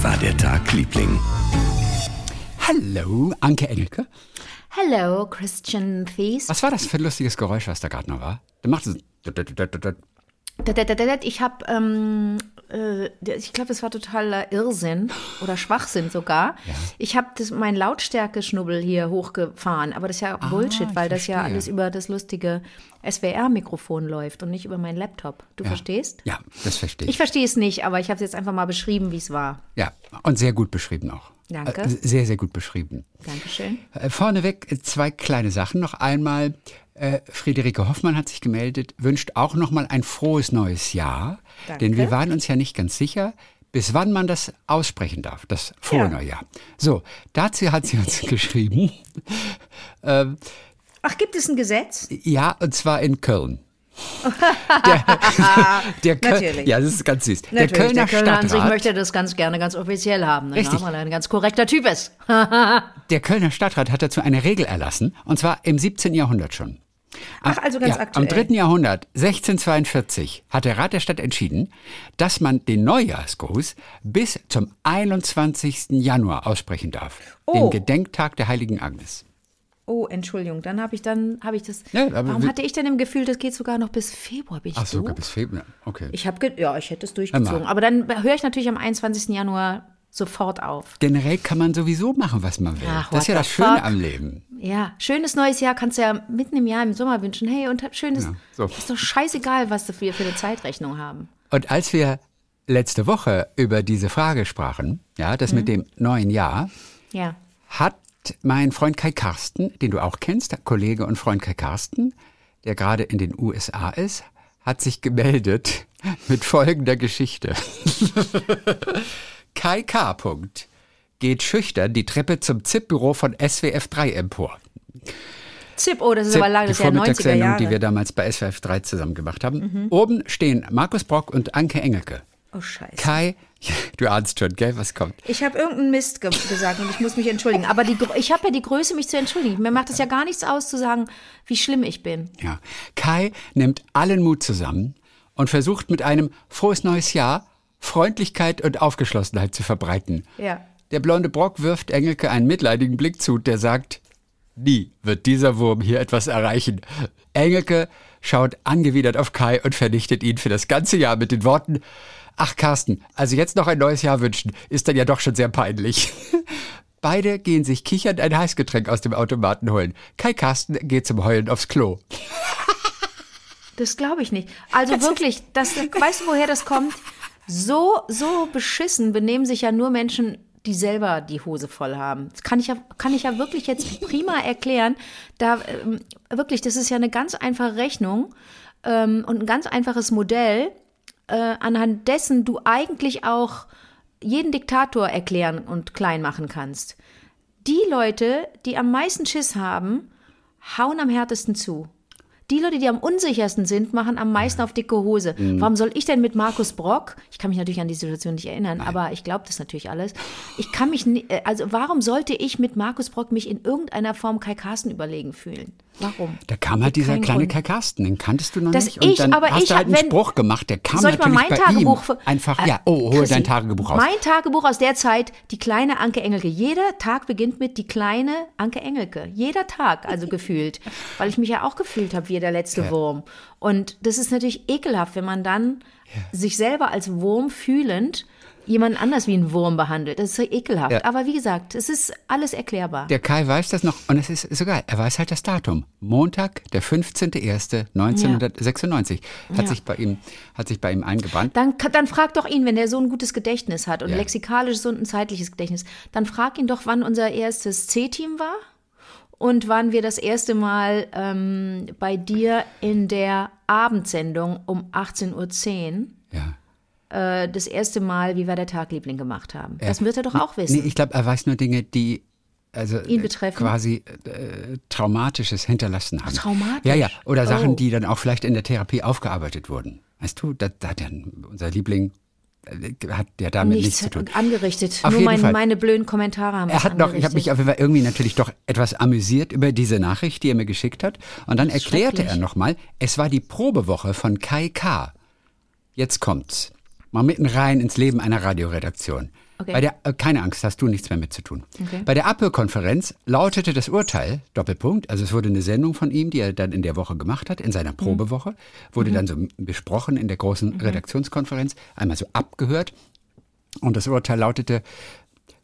Wie war der Tag, Liebling? Hallo, Anke Engelke. Hello, Christian Thies. Was war das für ein lustiges Geräusch, was da gerade noch war? Du machst es. Ich habe, ähm, äh, ich glaube, das war totaler Irrsinn oder Schwachsinn sogar. Ja. Ich habe meinen Lautstärke-Schnubbel hier hochgefahren, aber das ist ja Ah, Bullshit, weil das ja alles über das lustige SWR-Mikrofon läuft und nicht über meinen Laptop. Du verstehst? Ja, das verstehe Ich ich. verstehe es nicht, aber ich habe es jetzt einfach mal beschrieben, wie es war. Ja, und sehr gut beschrieben auch. Danke. Äh, Sehr, sehr gut beschrieben. Dankeschön. Äh, Vorneweg zwei kleine Sachen. Noch einmal, äh, Friederike Hoffmann hat sich gemeldet, wünscht auch noch mal ein frohes neues Jahr. Danke. Denn wir waren uns ja nicht ganz sicher, bis wann man das aussprechen darf, das frohe Ja. neue Jahr. So, dazu hat sie uns geschrieben, ähm, Ach, gibt es ein Gesetz? ja, und zwar in Köln. Der, der Köl- Natürlich. Ja, das ist ganz süß. Natürlich, der Kölner der Kölner an sich Stadtrat, möchte das ganz gerne ganz offiziell haben? Richtig. weil er ein ganz korrekter Typ ist. der Kölner Stadtrat hat dazu eine Regel erlassen, und zwar im 17. Jahrhundert schon. Ach, also ganz ja, aktuell. Am 3. Jahrhundert, 1642, hat der Rat der Stadt entschieden, dass man den Neujahrsgruß bis zum 21. Januar aussprechen darf. Oh. Den Gedenktag der heiligen Agnes. Oh, Entschuldigung, dann habe ich dann habe ich das. Ja, warum hatte ich denn im Gefühl, das geht sogar noch bis Februar? Bin ich Ach so, doof? bis Februar. Okay. Ich habe ja, ich hätte es durchgezogen, aber dann höre ich natürlich am 21. Januar sofort auf. Generell kann man sowieso machen, was man will. Ach, das ist ja what das Schöne fuck? am Leben. Ja, schönes neues Jahr kannst du ja mitten im Jahr im Sommer wünschen. Hey, und schönes. Ja, so. Ist doch scheißegal, was wir für eine Zeitrechnung haben. Und als wir letzte Woche über diese Frage sprachen, ja, das Mhm. mit dem neuen Jahr, Ja. hat mein Freund Kai Karsten, den du auch kennst, Kollege und Freund Kai Karsten, der gerade in den USA ist, hat sich gemeldet mit folgender Geschichte. Kai K. Punkt, geht schüchtern die Treppe zum ZIP-Büro von SWF 3 empor. Zip, oh, das ist ZIP, aber lange, die das ist ja 90er Vormittagssendung, Jahre. Mhm. die wir damals bei SWF 3 zusammen gemacht haben. Oben stehen Markus Brock und Anke Engelke. oh, scheiße. Kai, du ahnst schon, gell, was kommt. Ich habe irgendeinen Mist ge gesagt und ich muss mich entschuldigen. Aber die, ich habe ja die Größe, mich zu entschuldigen. Mir macht es ja gar nichts aus, zu sagen, wie schlimm ich bin. Ja. Kai nimmt allen Mut zusammen und versucht mit einem frohes neues Jahr Freundlichkeit und Aufgeschlossenheit zu verbreiten. Ja. Der blonde Brock wirft Engelke einen mitleidigen Blick zu, der sagt, nie wird dieser Wurm hier etwas erreichen. Engelke schaut angewidert auf Kai und vernichtet ihn für das ganze Jahr mit den Worten, ach Carsten, also jetzt noch ein neues Jahr wünschen, ist dann ja doch schon sehr peinlich. Beide gehen sich kichernd ein Heißgetränk aus dem Automaten holen. Kai Carsten geht zum Heulen aufs Klo. Das glaube ich nicht. Also wirklich, das, weißt du, woher das kommt? So, so beschissen benehmen sich ja nur Menschen, die selber die Hose voll haben. Das kann ich ja, kann ich ja wirklich jetzt prima erklären. Da ähm, wirklich, das ist ja eine ganz einfache Rechnung ähm, und ein ganz einfaches Modell, äh, anhand dessen du eigentlich auch jeden Diktator erklären und klein machen kannst. Die Leute, die am meisten Schiss haben, hauen am härtesten zu. Die Leute, die am unsichersten sind, machen am meisten auf dicke Hose. Warum soll ich denn mit Markus Brock, ich kann mich natürlich an die Situation nicht erinnern, aber ich glaube das natürlich alles. Ich kann mich, äh, also warum sollte ich mit Markus Brock mich in irgendeiner Form Kai Carsten überlegen fühlen? Warum? Da kam halt dieser kleine Grund. Kai Carsten, den kanntest du noch Das nicht. Und ich, dann aber hast ich du halt einen wenn- Spruch gemacht, der kam Soll ich mal natürlich mein bei Tagebuch ihm einfach, Äh, ja, oh, hol dein Tagebuch raus. Mein Tagebuch aus der Zeit, die kleine Anke Engelke. Jeder Tag beginnt mit die kleine Anke Engelke. Jeder Tag, also gefühlt. Weil ich mich ja auch gefühlt habe wie der letzte Wurm. Und das ist natürlich ekelhaft, wenn man dann sich selber als Wurm fühlend jemand anders wie ein Wurm behandelt. Das ist so ekelhaft. Ja. Aber wie gesagt, es ist alles erklärbar. Der Kai weiß das noch und es ist so geil. Er weiß halt das Datum. Montag, der 15.01.1996. Hat, Ja. sich bei ihm, hat sich bei ihm eingebrannt. Dann, dann frag doch ihn, wenn der so ein gutes Gedächtnis hat und Ja. lexikalisches und ein zeitliches Gedächtnis, dann frag ihn doch, wann unser erstes C-Team war und wann wir das erste Mal ähm, bei dir in der Abendsendung um 18.10 Ja. Uhr äh, das erste Mal Wie war der Tag, Liebling gemacht haben. Das wird er doch auch wissen. Nee, ich glaube, er weiß nur Dinge, die also Ihn äh, betreffen? quasi äh, Traumatisches hinterlassen haben. traumatisch? Ja, ja. Oder Sachen, Oh. die dann auch vielleicht in der Therapie aufgearbeitet wurden. Weißt du, da, da hat ja unser Liebling hat ja damit nichts, Nichts zu tun. angerichtet. Auf Nur jeden mein, Fall. meine blöden Kommentare haben Er hat noch, ich habe mich auf jeden Fall irgendwie natürlich doch etwas amüsiert über diese Nachricht, die er mir geschickt hat. Und dann erklärte er nochmal, es war die Probewoche von Kai K. Jetzt kommt's. Mal mitten rein ins Leben einer Radioredaktion. Okay. Bei der, äh, keine Angst, hast du nichts mehr mit zu tun. Okay. Bei der Apple-Konferenz lautete das Urteil, Doppelpunkt, also es wurde eine Sendung von ihm, die er dann in der Woche gemacht hat, in seiner Probewoche, wurde dann so besprochen in der großen Redaktionskonferenz, einmal so abgehört. Und das Urteil lautete,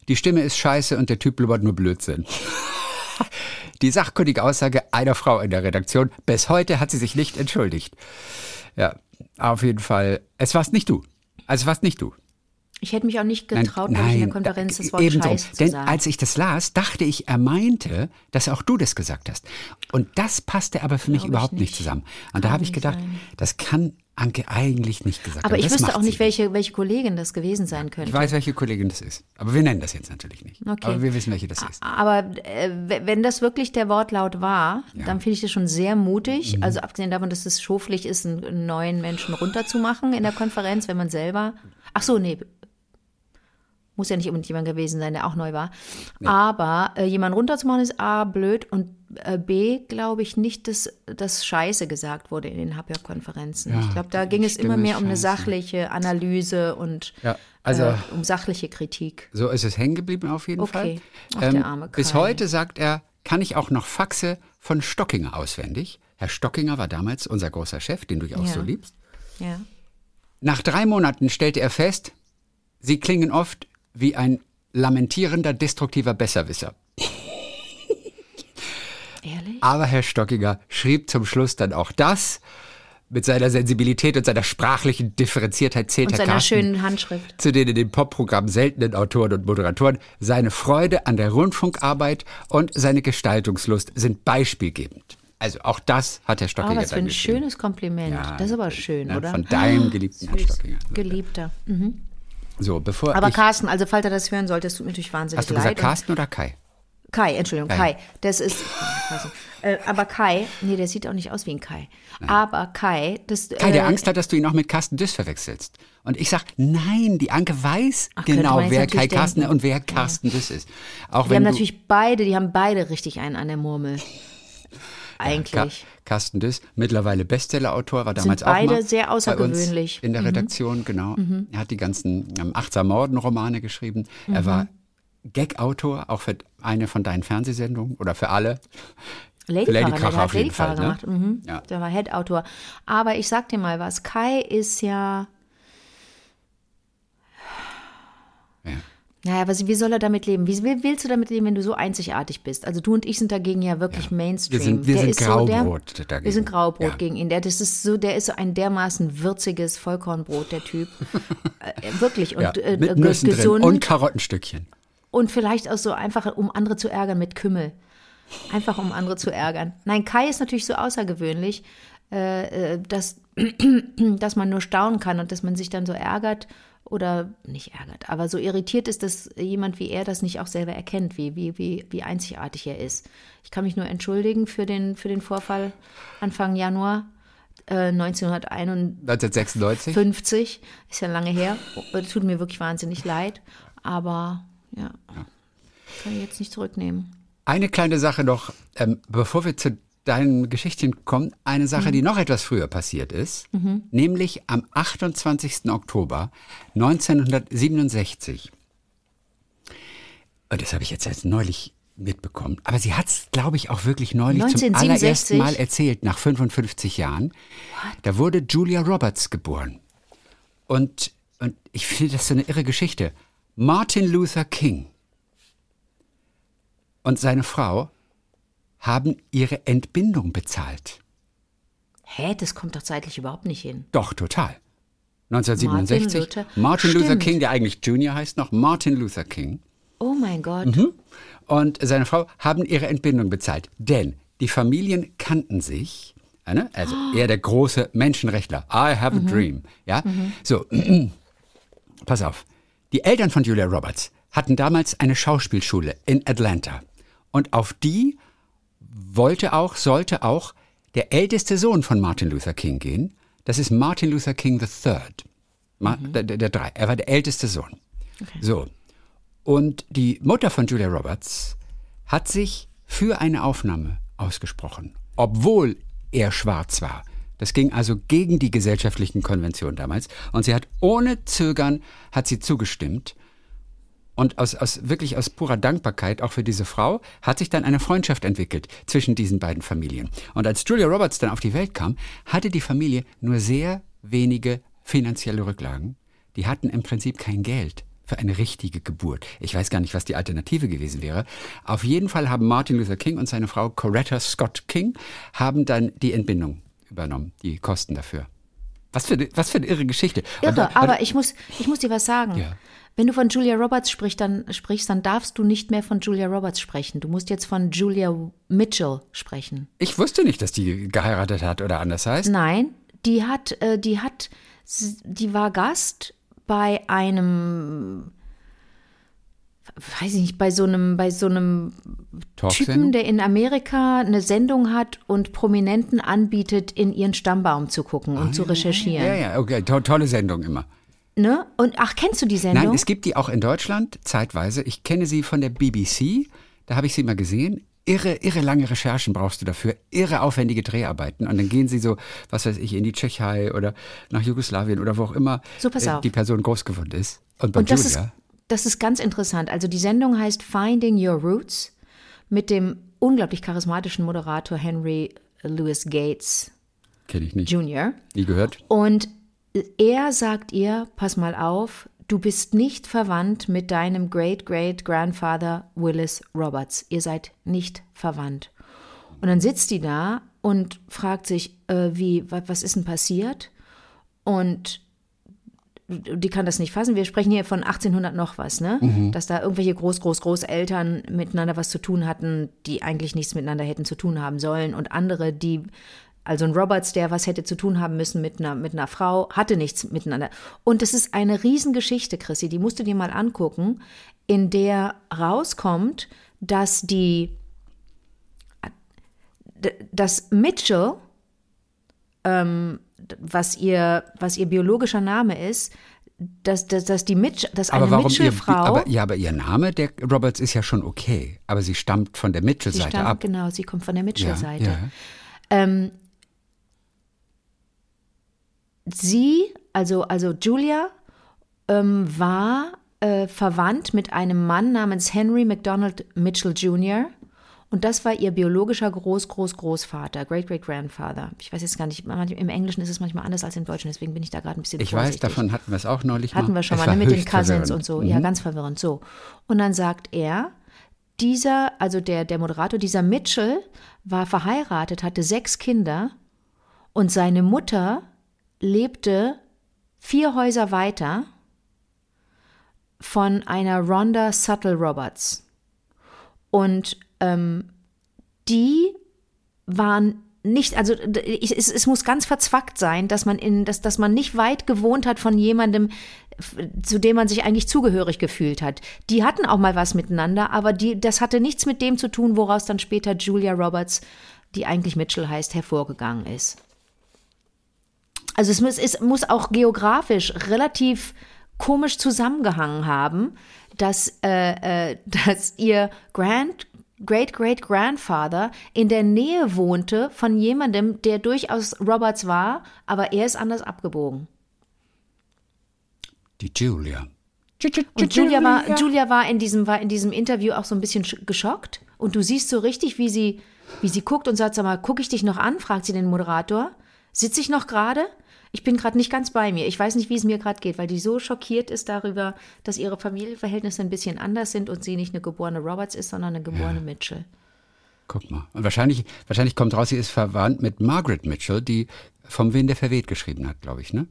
die Stimme ist scheiße und der Typ blubbert nur Blödsinn. Die sachkundige Aussage einer Frau in der Redaktion. Bis heute hat sie sich nicht entschuldigt. Ja, auf jeden Fall. Es warst nicht du. Also es warst nicht du. Ich hätte mich auch nicht Nein, getraut, wenn ich in der nein, Konferenz da- das Wort ebenso. Scheiß zu Denn sagen. als ich das las, dachte ich, er meinte, dass auch du das gesagt hast. Und das passte aber für mich ich überhaupt nicht nicht. zusammen. Und da habe ich gedacht, sein. das kann Anke eigentlich nicht gesagt Aber haben. ich das wüsste auch nicht, welche, welche Kollegin das gewesen sein könnte. Ich weiß, welche Kollegin das ist. Aber wir nennen das jetzt natürlich nicht. Okay. Aber wir wissen, welche das ist. Aber äh, wenn das wirklich der Wortlaut war, dann finde ich das schon sehr Mhm. mutig. Also abgesehen davon, dass es schoflich ist, einen, einen neuen Menschen runterzumachen in der Konferenz, wenn man selber. Ach so, nee. Muss ja nicht unbedingt jemand gewesen sein, der auch neu war. Aber äh, jemanden runterzumachen ist A, blöd und äh, B, glaube ich nicht, dass das Scheiße gesagt wurde in den HPR-Konferenzen. Ja, ich glaube, da ging es immer mehr um eine scheiße. sachliche Analyse und Ja, also- äh, um sachliche Kritik. So ist es hängen geblieben auf jeden Okay. Fall. Ähm, Ach, der arme bis Kai. heute sagt er, kann ich auch noch Faxe von Stockinger auswendig. Herr Stockinger war damals unser großer Chef, den du ja auch Ja. so liebst. Ja. Nach drei Monaten stellte er fest, sie klingen oft wie ein lamentierender, destruktiver Besserwisser. Ehrlich? Aber Herr Stockinger schrieb zum Schluss dann auch das. Mit seiner Sensibilität und seiner sprachlichen Differenziertheit zählt Und seiner schönen Handschrift. zu den in dem Popprogramm seltenen Autoren und Moderatoren. Seine Freude an der Rundfunkarbeit und seine Gestaltungslust sind beispielgebend. Also auch das hat Herr Oh, Stockinger was für ein schönes Kompliment. Ja, das ist aber schön, ne? oder? Von deinem geliebten Herrn Süß. Stockinger. Geliebter. Mhm. So, bevor Aber ich, Carsten, also falls er das hören sollte, es tut mir natürlich wahnsinnig hast du leid. gesagt Und- Carsten oder Kai? Kai, Entschuldigung, Kai. Kai. Das ist. Äh, aber Kai, nee, der sieht auch nicht aus wie ein Kai. Aber Kai, das. Kai, der äh, Angst hat, dass du ihn auch mit Carsten Düss verwechselst. Und ich sag, nein, die Anke weiß Ach, genau, wer Kai Carsten denken. und wer Carsten Düss ist. Auch Die haben natürlich beide, die haben beide richtig einen an der Murmel. Eigentlich. Carsten Düss, mittlerweile Bestsellerautor, war damals auch beide mal sehr bei uns außergewöhnlich. Mhm. in der Redaktion, genau. Er hat die ganzen ähm, Achtsam Morden Romane geschrieben. Er Mhm. war Gag-Autor, auch für eine von deinen Fernsehsendungen oder für alle. Lady der Kracher hat auf jeden Fall, ne? gemacht. Mhm. Ja. Der war Head-Autor. Aber ich sag dir mal was, Kai ist. Ja. Naja, aber wie soll er damit leben? Wie will- willst du damit leben, wenn du so einzigartig bist? Also du und ich sind dagegen ja wirklich Mainstream. Wir sind- wir Der sind ist so der- Graubrot dagegen. Wir sind Graubrot Ja. gegen ihn. Der, das ist so, der ist so ein dermaßen würziges Vollkornbrot, der Typ. äh, wirklich. Und Ja, äh, mit äh, Nüssen drin gesund. und Karottenstückchen. Und vielleicht auch so einfach, um andere zu ärgern mit Kümmel. Einfach, um andere zu ärgern. Nein, Kai ist natürlich so außergewöhnlich, äh, äh, dass, dass man nur staunen kann und dass man sich dann so ärgert oder nicht ärgert, aber so irritiert ist, dass jemand wie er das nicht auch selber erkennt, wie, wie, wie, wie einzigartig er ist. Ich kann mich nur entschuldigen für den, für den Vorfall Anfang Januar äh, 1951. 1996. Ist ja lange her. Oh, Tut mir wirklich wahnsinnig leid. Aber ja, kann ich jetzt nicht zurücknehmen. Eine kleine Sache noch, ähm, bevor wir zu deinen Geschichten kommen, eine Mhm. Sache, die noch etwas früher passiert ist, nämlich am 28. Oktober 1967. Und das habe ich jetzt erst neulich mitbekommen. Aber sie hat es, glaube ich, auch wirklich neulich zum 1967? allerersten Mal erzählt, nach 55 Jahren. Da wurde Julia Roberts geboren. Und, und ich finde das so eine irre Geschichte. Martin Luther King und seine Frau haben ihre Entbindung bezahlt. Hä, das kommt doch zeitlich überhaupt nicht hin. Doch, total. 1967. Martin Luther- Martin Luther. King, der eigentlich Junior heißt noch, Martin Luther King Oh mein Gott. Mhm. und seine Frau haben ihre Entbindung bezahlt. Denn die Familien kannten sich. ja, ne? Also er der große Menschenrechtler. I have a dream. Ja, so. Pass auf. Die Eltern von Julia Roberts hatten damals eine Schauspielschule in Atlanta. Und auf die wollte auch, sollte auch der älteste Sohn von Martin Luther King gehen. Das ist Martin Luther King III. Ma der, der, der drei. Er war der älteste Sohn. So. Und die Mutter von Julia Roberts hat sich für eine Aufnahme ausgesprochen, obwohl er schwarz war. Das ging also gegen die gesellschaftlichen Konventionen damals. Und sie hat ohne Zögern hat sie zugestimmt. Und aus, aus wirklich aus purer Dankbarkeit auch für diese Frau hat sich dann eine Freundschaft entwickelt zwischen diesen beiden Familien. Und als Julia Roberts dann auf die Welt kam, hatte die Familie nur sehr wenige finanzielle Rücklagen. Die hatten im Prinzip kein Geld für eine richtige Geburt. Ich weiß gar nicht, was die Alternative gewesen wäre. Auf jeden Fall haben Martin Luther King und seine Frau Coretta Scott King haben dann die Entbindung übernommen, die Kosten dafür. Was für, was für eine irre Geschichte. Irre, dann, aber ich muss, ich muss dir was sagen. Ja. Wenn du von Julia Roberts sprichst dann, sprichst, dann darfst du nicht mehr von Julia Roberts sprechen. Du musst jetzt von Julia Mitchell sprechen. Ich wusste nicht, dass die geheiratet hat oder anders heißt. Nein, die hat, äh, die hat, die war Gast bei einem weiß ich nicht, bei so einem, bei so einem Typen, der in Amerika eine Sendung hat und Prominenten anbietet, in ihren Stammbaum zu gucken und ah, zu recherchieren. Ja, ja, okay, to tolle Sendung immer. Ne? Und ach, kennst du die Sendung? Nein, es gibt die auch in Deutschland zeitweise. Ich kenne sie von der BBC. Da habe ich sie mal gesehen. Irre, irre lange Recherchen brauchst du dafür, irre aufwendige Dreharbeiten. Und dann gehen sie so, was weiß ich, in die Tschechei oder nach Jugoslawien oder wo auch immer so, äh, die Person groß geworden ist. Und bei und Julia. Ist, das ist ganz interessant. Also die Sendung heißt Finding Your Roots mit dem unglaublich charismatischen Moderator Henry Louis Gates. Kenne ich nicht. Jr. Nie gehört. Und er sagt ihr, pass mal auf, du bist nicht verwandt mit deinem Great-Great-Grandfather Willis Roberts. Ihr seid nicht verwandt. Und dann sitzt die da und fragt sich, äh, wie, was ist denn passiert? Und die kann das nicht fassen. Wir sprechen hier von 1800 noch was, ne? Mhm. Dass da irgendwelche Groß, Groß, Großeltern miteinander was zu tun hatten, die eigentlich nichts miteinander hätten zu tun haben sollen. Und andere, die, also ein Roberts, der was hätte zu tun haben müssen mit einer, mit einer Frau, hatte nichts miteinander. Und das ist eine Riesengeschichte, Chrissy, die musst du dir mal angucken, in der rauskommt, dass die, dass Mitchell, ähm, was ihr, was ihr biologischer Name ist, dass, dass, dass die Mitch, dass aber eine Mitchell-Frau. Aber, ja, aber ihr Name, der Roberts, ist ja schon okay. Aber sie stammt von der Mitchell-Seite ab. Genau, sie kommt von der Mitchell-Seite. Ja, ja. ähm, sie, also, also Julia, ähm, war äh, verwandt mit einem Mann namens Henry McDonald Mitchell Jr. Und das war ihr biologischer Groß, Groß, Großvater, Great, Great Grandfather. Ich weiß jetzt gar nicht, im Englischen ist es manchmal anders als im Deutschen, deswegen bin ich da gerade ein bisschen Ich vorsichtig. weiß, davon hatten wir es auch neulich Hatten mal. wir schon es mal, ne, mit den Cousins verwirrend. und so. Mhm. Ja, ganz verwirrend. So. Und dann sagt er, dieser, also der, der Moderator, dieser Mitchell war verheiratet, hatte sechs Kinder und seine Mutter lebte vier Häuser weiter von einer Rhonda Suttle Roberts. Und ähm, die waren nicht, also es, es, muss ganz verzwackt sein, dass man in, dass, dass man nicht weit gewohnt hat von jemandem, zu dem man sich eigentlich zugehörig gefühlt hat. Die hatten auch mal was miteinander, aber die, das hatte nichts mit dem zu tun, woraus dann später Julia Roberts, die eigentlich Mitchell heißt, hervorgegangen ist. Also es muss, es muss auch geografisch relativ komisch zusammengehangen haben, dass, äh, äh, dass ihr Grand Great-Great-Grandfather in der Nähe wohnte von jemandem, der durchaus Roberts war, aber er ist anders abgebogen. Die Julia. Und Julia war, Julia war in diesem, war in diesem Interview auch so ein bisschen geschockt. Und du siehst so richtig, wie sie, wie sie guckt und sagt, sag mal, gucke ich dich noch an? fragt sie den Moderator. Sitze ich noch gerade? Ich bin gerade nicht ganz bei mir. Ich weiß nicht, wie es mir gerade geht, weil die so schockiert ist darüber, dass ihre Familienverhältnisse ein bisschen anders sind und sie nicht eine geborene Roberts ist, sondern eine geborene ja. Mitchell. Guck mal. Und wahrscheinlich, wahrscheinlich kommt raus, sie ist verwandt mit Margaret Mitchell, die vom Wind der verweht geschrieben hat, glaube ich, ne?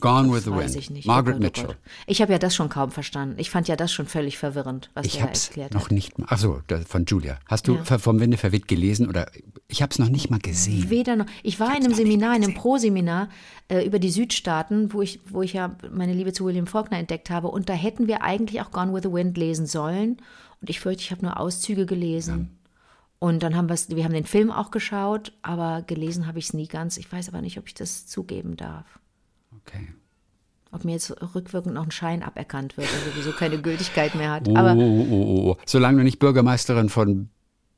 Gone with the Wind. Ich nicht. Margaret oh Mitchell. Oh ich habe ja das schon kaum verstanden. Ich fand ja das schon völlig verwirrend, was ich der erklärt noch hat. nicht mal. Achso, von Julia. Hast du ja. vom Winde verweht gelesen oder ich habe es noch nicht mal gesehen. Weder noch. Ich war ich in einem Seminar, in einem Pro-Seminar äh, über die Südstaaten, wo ich, wo ich ja meine Liebe zu William Faulkner entdeckt habe. Und da hätten wir eigentlich auch Gone with the Wind lesen sollen. Und ich fürchte, ich habe nur Auszüge gelesen. Ja. Und dann haben wir wir haben den Film auch geschaut, aber gelesen habe ich es nie ganz. Ich weiß aber nicht, ob ich das zugeben darf. Okay ob mir jetzt rückwirkend noch ein Schein aberkannt wird, der sowieso keine Gültigkeit mehr hat. Oh, Aber oh, oh, oh. Solange du nicht Bürgermeisterin von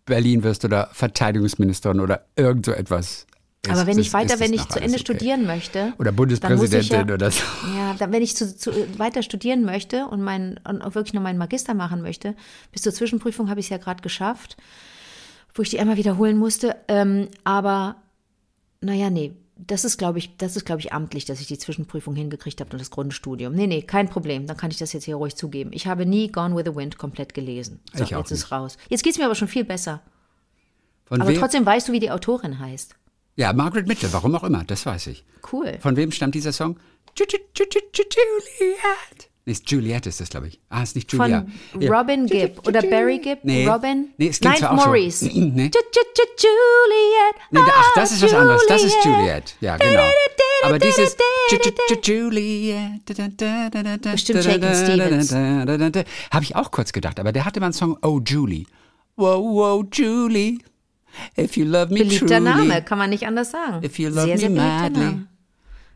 Berlin wirst oder Verteidigungsministerin oder irgend so etwas, Ist- Aber wenn ich weiter, wenn ich zu Ende okay. studieren möchte. Oder Bundespräsidentin ja, oder so. Ja, dann, wenn ich zu, zu, weiter studieren möchte und, mein, und wirklich noch meinen Magister machen möchte, bis zur Zwischenprüfung habe ich es ja gerade geschafft, wo ich die einmal wiederholen musste. Ähm, aber naja, nee, das ist, glaube ich, das ist, glaube ich, amtlich, dass ich die Zwischenprüfung hingekriegt habe und das Grundstudium. Nee, nee, kein Problem. Dann kann ich das jetzt hier ruhig zugeben. Ich habe nie Gone with the Wind komplett gelesen. So, Ich auch jetzt ist nicht. raus. Jetzt geht es mir aber schon viel besser. Von Aber wem? trotzdem weißt du, wie die Autorin heißt. Ja, Margaret Mitchell, warum auch immer, das weiß ich. Cool. Von wem stammt dieser Song? Ju- ju- ju- ju- ju- Juliet. Nee, ist Juliet ist das, glaube ich. Ah, ist nicht Julia. Von Ja. Robin Gibb oder Barry Gibb? Nee. Robin? Nee, es klingt Ninth zwar auch so. Maurice. Nee. Ju- ju- ju- Juliet. Nee, ach, das Ah, ist was anderes. Das ist Juliet. Ja, genau. Aber dieses Ju- Ju- Ju- Juliet. Bestimmt Shakin' Stevens. Habe ich auch kurz gedacht. Aber der hatte mal einen Song, Oh Julie. Wow, wow, Julie. If you love me Beliebter truly. Name, kann man nicht anders sagen. If you love sehr, sehr me beliebter madly. Name.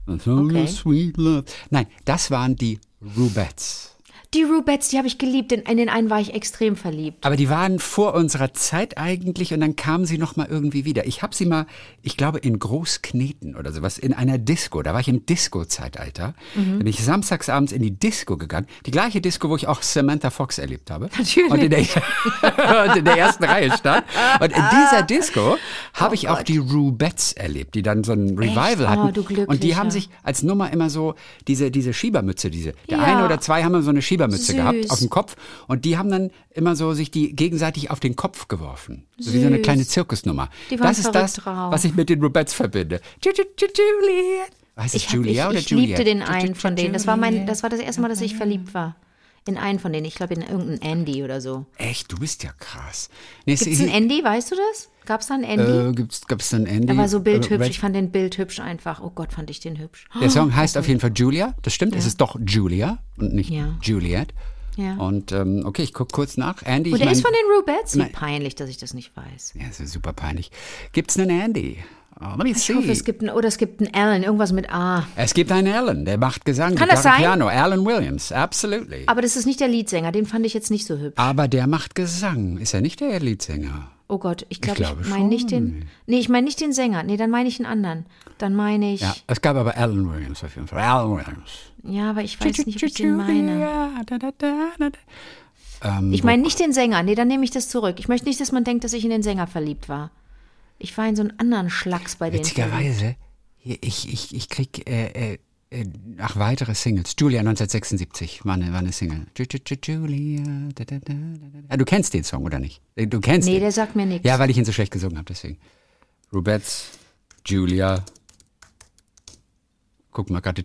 Okay. Sweet love. Nein, das waren die Rubettes. Die Rubettes, die habe ich geliebt. In, in den einen war ich extrem verliebt. Aber die waren vor unserer Zeit eigentlich und dann kamen sie noch mal irgendwie wieder. Ich habe sie mal, ich glaube in Großkneten oder sowas, in einer Disco. Da war ich im Disco-Zeitalter. Mhm. Bin ich samstags abends in die Disco gegangen. Die gleiche Disco, wo ich auch Samantha Fox erlebt habe. Natürlich. Und in der, und in der ersten Reihe stand. Und in dieser Disco habe ich auch die Rubettes erlebt, die dann so ein Revival Oh, hatten. du und die haben sich als Nummer immer so diese, diese Schiebermütze, diese. Der Ja. eine oder zwei haben so eine Schiebermütze Süß. gehabt auf dem Kopf und die haben dann immer so sich die gegenseitig auf den Kopf geworfen. So wie so eine Süß. kleine Zirkusnummer. Die waren das ist das, drauf. was ich mit den Rubettes verbinde. Heißt Ich, hab, Julia ich, oder ich Juliet? liebte den einen von denen. Das war, mein, das war das erste Mal, dass ich verliebt war. In einen von denen. Ich glaube, in irgendeinen Andy oder so. Echt, du bist ja krass. Nee, Gibt es einen Andy, weißt du das? Gab es da einen Andy? äh, gibt's, gab's dann Andy? er war so bildhübsch. Äh, Ich fand den bildhübsch einfach. Oh Gott, fand ich den hübsch. Der Song heißt auf jeden Fall Julia. Das stimmt, es ist doch Julia und nicht Ja. Juliet. Ja. Und ähm, okay, ich gucke kurz nach. Andy, Und ich der mein, ist von den Rubettes? Wie peinlich, dass ich das nicht weiß. Ja, das ist super peinlich. Gibt's einen Andy? Oh, let me Ich see. hoffe, es gibt einen, oder es gibt einen Alan, irgendwas mit A. Es gibt einen Alan, der macht Gesang, Kann Gitarre, das sein? Piano. Alan Williams, absolutely. Aber das ist nicht der Leadsänger, den fand ich jetzt nicht so hübsch. Aber der macht Gesang. Ist er nicht der Leadsänger? Oh Gott, ich, glaub, glaube ich meine nicht den. Nee, ich meine nicht den Sänger. Nee, dann meine ich einen anderen. Dann meine ich. Ja, Ja, es gab aber Alan Williams auf jeden Fall. Alan Williams. aber ich weiß nicht, ob ich den meine. Ähm, Ich meine nicht den Sänger. Nee, dann nehme ich das zurück. Ich möchte nicht, dass man denkt, dass ich in den Sänger verliebt war. Ich war in so einen anderen Schlacks bei denen. witzigerweise, ich, ich, ich krieg äh, äh, äh, ach, weitere Singles. Julia 1976 war eine, war eine Single. Ju- Ju- Ju- Julia. Da, da, da. Ah, du kennst den Song, oder nicht? Äh, Du kennst Nee, den. der sagt mir nichts. Ja, weil ich ihn so schlecht gesungen habe, deswegen. Rubettes, Julia. Guck mal gerade.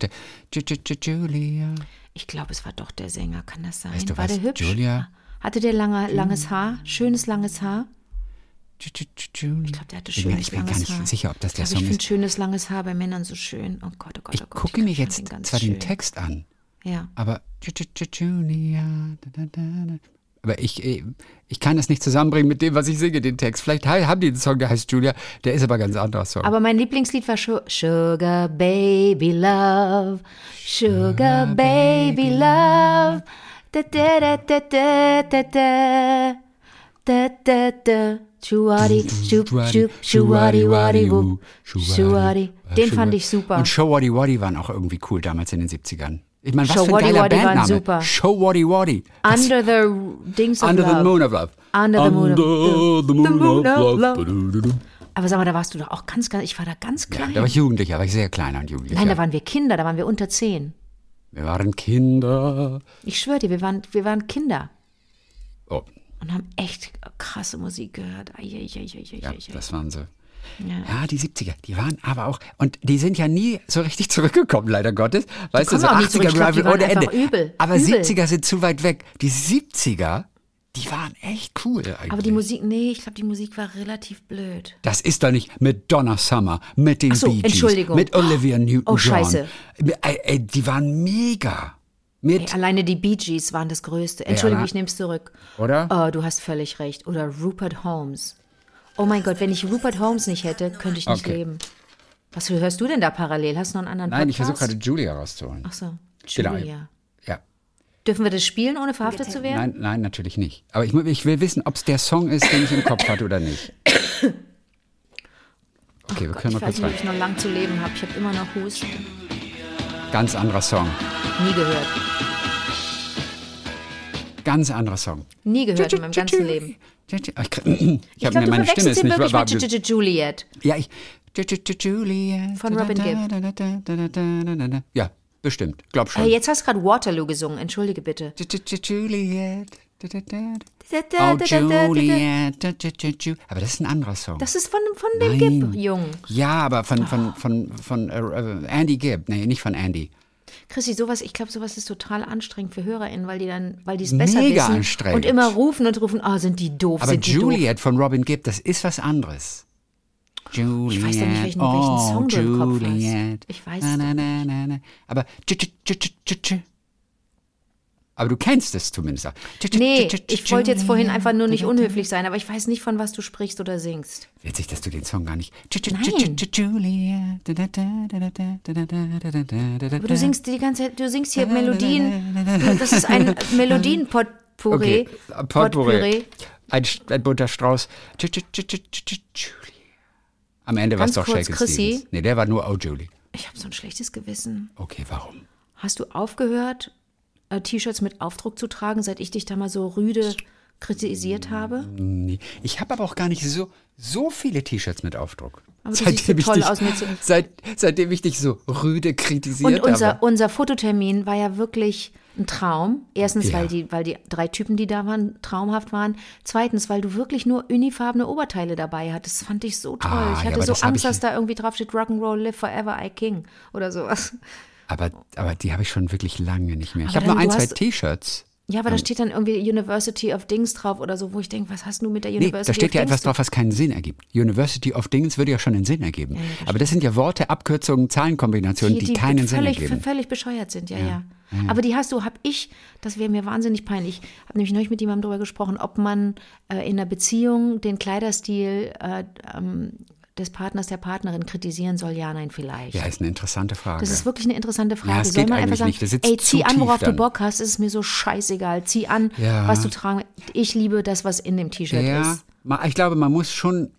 Julia. Ich glaube, es war doch der Sänger. Kann das sein? Weißt du war was? der hübsch? Julia? Hatte der lange, langes Haar? Schönes langes Haar? Ich glaube, der hatte Ich bin, schönes ich bin gar nicht Haar. sicher, ob das der ich glaub, Song Ich finde ist. schönes langes Haar bei Männern so schön. Oh Gott, oh Gott, oh Ich Gott. gucke mir jetzt ganz zwar den schön. Text an, Ja. aber. Aber ich, äh, ich kann das nicht zusammenbringen mit dem, was ich singe, den Text. Vielleicht haben die einen Song, der heißt Julia. Der ist aber ein ganz anderer Song. Aber mein Lieblingslied war Su- Sugar Baby Love. Sugar Baby Love. Da, da, da, da, da, da, da. Da, da, da. Schuwadi, schup, schup, schuwadi, wadi. Schuwadi. Den fand ich super. Und Show Waddy Waddy waren auch irgendwie cool damals in den 70ern. Ich meine, was Show für ein geiler Waddy Bandname. super. Show Waddy Waddy. Under the Dings of Under Love. the Moon of Love. Under the Moon of- Under the the Moon Moon of of Love. Love. Aber sag mal, da warst du doch auch ganz, ganz, ich war da ganz klein. Da war ich Jugendlicher, da war ich sehr kleiner und Jugendlicher. Nein, da waren wir Kinder, da waren wir unter zehn. wir waren Kinder. Ich schwöre dir, wir waren, wir waren Kinder und haben echt krasse Musik gehört. Ai, ai, ai, ja, das waren sie. Ja. Ja, die 70er, die waren aber auch, und die sind ja nie so richtig zurückgekommen, leider Gottes. Weißt du, so auch nie zurück. 80er Ich glaub, die Revival ohne Ende. übel. Aber Übel. 70er sind zu weit weg. Die 70er, die waren echt cool eigentlich. Aber die Musik, nee, ich glaube, die Musik war relativ blöd. Das ist doch nicht mit Donna Summer, mit den Ach so, Bee Gees, Entschuldigung. mit Olivia Newton-John. Oh, scheiße. Ey, ey, die waren mega. Mit, Ey, alleine die Bee Gees waren das Größte. Entschuldigung, Ja. ich nehme es zurück. Oder? Oh, du hast völlig recht. Oder Rupert Holmes. Oh mein Gott, wenn ich Rupert Holmes nicht hätte, könnte ich nicht Okay. leben. Was hörst du denn da parallel? Hast du noch einen anderen Nein, ich Podcast? versuche gerade Julia rauszuholen. Ach so, Genau. Julia. Ja. Dürfen wir das spielen, ohne verhaftet zu werden? Nein, nein, natürlich nicht. Aber ich, ich will wissen, ob es der Song ist, den ich im Kopf hatte oder nicht. Okay, wir Gott, können ich noch weiß kurz nicht, ob rein. ich noch lang zu leben habe. Ich habe immer noch Husten. Ganz anderer Song. Nie gehört. Ganz anderer Song. Nie gehört in meinem ganzen Leben. Ich, krieg- ich Ich habe du meine Stimme ist nicht war, mit Juliet. Ja, ich. Juliet. Von Robin Gibb. Ja, bestimmt. Glaub schon. Hey, jetzt hast du gerade Waterloo gesungen. Entschuldige bitte. Juliet. Oh, Juliet. Aber das ist ein anderer Song. Das ist von, von dem. Gibb-Jungen. Ja, aber von, von, von, von äh, äh, Andy Gibb. Nee, nicht von Andy. Chrissy, sowas, ich glaube, sowas ist total anstrengend für HörerInnen, weil die dann, weil die es besser Mega wissen anstrengend. und immer rufen und rufen, ah, sind die doof, Aber sind die doof. Juliet von Robin Gibb, das ist was anderes. Juliet. Ich weiß doch nicht, welchen- oh, welchen Song du im Kopf hast. Juliet. Ich weiß es na. Aber aber du kennst es zumindest. Nee, ich wollte jetzt vorhin einfach nur nicht unhöflich sein, aber ich weiß nicht, von was du sprichst oder singst. Witzig, dass du den Song gar nicht. Nein. Aber du singst die ganze Zeit, du singst hier Melodien. Das ist ein Melodienpotpourri. Okay. Potpourri. Ein, ein bunter Strauß. Am Ende war es doch kurz, Shake Chrissy. Stevens. Nee, der war nur Oh Julie. Ich habe so ein schlechtes Gewissen. Okay, warum? Hast du aufgehört, äh, T-Shirts mit Aufdruck zu tragen, seit ich dich da mal so rüde kritisiert habe? Nee. Ich habe aber auch gar nicht so, so viele T-Shirts mit Aufdruck. Aber du siehst so ich toll dich, aus mit so- seit, seitdem ich dich so rüde kritisiert Und unser, habe. unser Fototermin war ja wirklich ein Traum. Erstens, Ja. weil, die, weil die drei Typen, die da waren, traumhaft waren. Zweitens, weil du wirklich nur unifarbene Oberteile dabei hattest. Das fand ich so toll. Ah, ich ja, hatte aber so Angst, dass da irgendwie drauf steht Rock'n'Roll, live forever, I king oder sowas. Aber, aber die habe ich schon wirklich lange nicht mehr. Ich Aber habe nur ein, zwei T-Shirts. Ja, aber da steht dann irgendwie University of Dings drauf oder so, wo ich denke, was hast du mit der Nee, University da steht of ja Dings etwas drauf, was keinen Sinn ergibt. University of Dingens würde ja schon einen Sinn ergeben. aber das sind ja Worte, Abkürzungen, Zahlenkombinationen, die, keinen Sinn völlig, ergeben. völlig bescheuert sind, ja, ja. Aber die hast du, hab ich, das wäre mir wahnsinnig peinlich. Ich habe nämlich neulich mit jemandem darüber gesprochen, ob man äh, in einer Beziehung den Kleiderstil äh, ähm, des Partners, der Partnerin kritisieren soll. Ja, nein, vielleicht. Ja, ist eine interessante Frage. Das ist wirklich eine interessante Frage. Ja, es Soll man einfach sagen, ey, zieh an, worauf du dann. Bock hast, es ist mir so scheißegal. Zieh an, Ja. was du tragen Ich liebe das, was in dem T-Shirt ja, ist. ich glaube, man muss schon,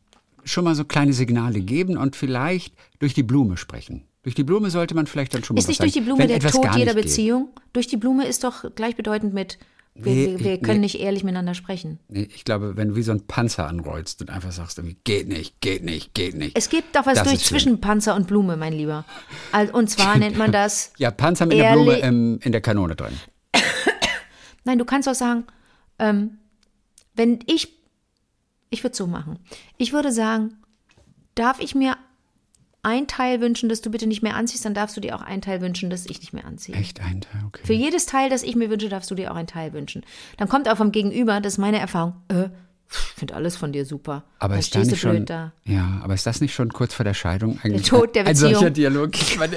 schon mal so kleine Signale geben und vielleicht durch die Blume sprechen. Durch die Blume sollte man vielleicht dann schon mal Ist nicht durch die Blume der Tod jeder geht. Beziehung? Durch die Blume ist doch gleichbedeutend mit, wir, Nee, wir, wir nee. können nicht ehrlich miteinander sprechen. Nee, ich glaube, wenn du wie so ein Panzer anrollst und einfach sagst, irgendwie, geht nicht, geht nicht, geht nicht. Es gibt doch was durch zwischen Panzer und Blume, mein Lieber. Und zwar nennt man das. Ja, Panzer mit der Blume im, in der Kanone drin. Nein, du kannst auch sagen, ähm, wenn ich. Ich würde so machen. Ich würde sagen, darf ich mir ein Teil wünschen, dass du bitte nicht mehr anziehst, dann darfst du dir auch ein Teil wünschen, dass ich nicht mehr anziehe. Echt ein Teil, okay. Für jedes Teil, das ich mir wünsche, darfst du dir auch ein Teil wünschen. Dann kommt auch vom Gegenüber, das ist meine Erfahrung, äh, ich finde alles von dir super. Aber ist da stehst nicht schon, da. ja, aber ist das nicht schon kurz vor der Scheidung eigentlich Tod der ein solcher Beziehung. Dialog? Ich meine,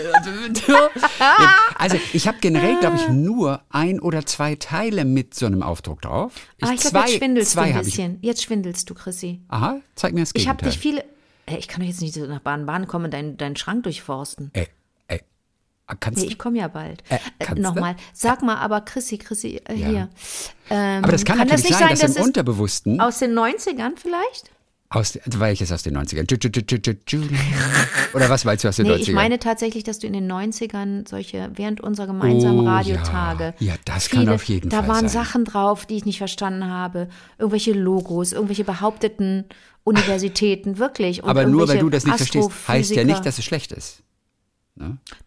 also, ich habe generell, glaube ich, nur ein oder zwei Teile mit so einem Aufdruck drauf. Ah, ich glaube, zwei, jetzt schwindelst zwei du ein ich. bisschen. Jetzt schwindelst du, Chrissy. Aha, zeig mir das Ich habe Gegenteil. dich viele. Ey, ich kann doch jetzt nicht nach Bahn-Bahn kommen und deinen, deinen Schrank durchforsten. Ey, ey, kannst Nee, ich komme ja bald. Äh, Äh? Nochmal. Sag mal aber, Chrissy, Chrissy, äh, Ja. hier. Ähm, Aber das kann, das natürlich nicht sein, sein, dass dass im es Unterbewussten aus den 90ern vielleicht? aus, also welches aus den 90ern? Ju- ju- ju- ju- ju- Julia. Oder was weißt du aus den Nee, 90ern? ich meine tatsächlich, dass du in den 90ern solche, während unserer gemeinsamen Oh, Radiotage. ja. Ja, das kann auf jeden da Fall waren sein. Sachen drauf, die ich nicht verstanden habe. Irgendwelche Logos, irgendwelche behaupteten Universitäten, wirklich. Und aber nur weil du das nicht verstehst, heißt ja nicht, dass es schlecht ist.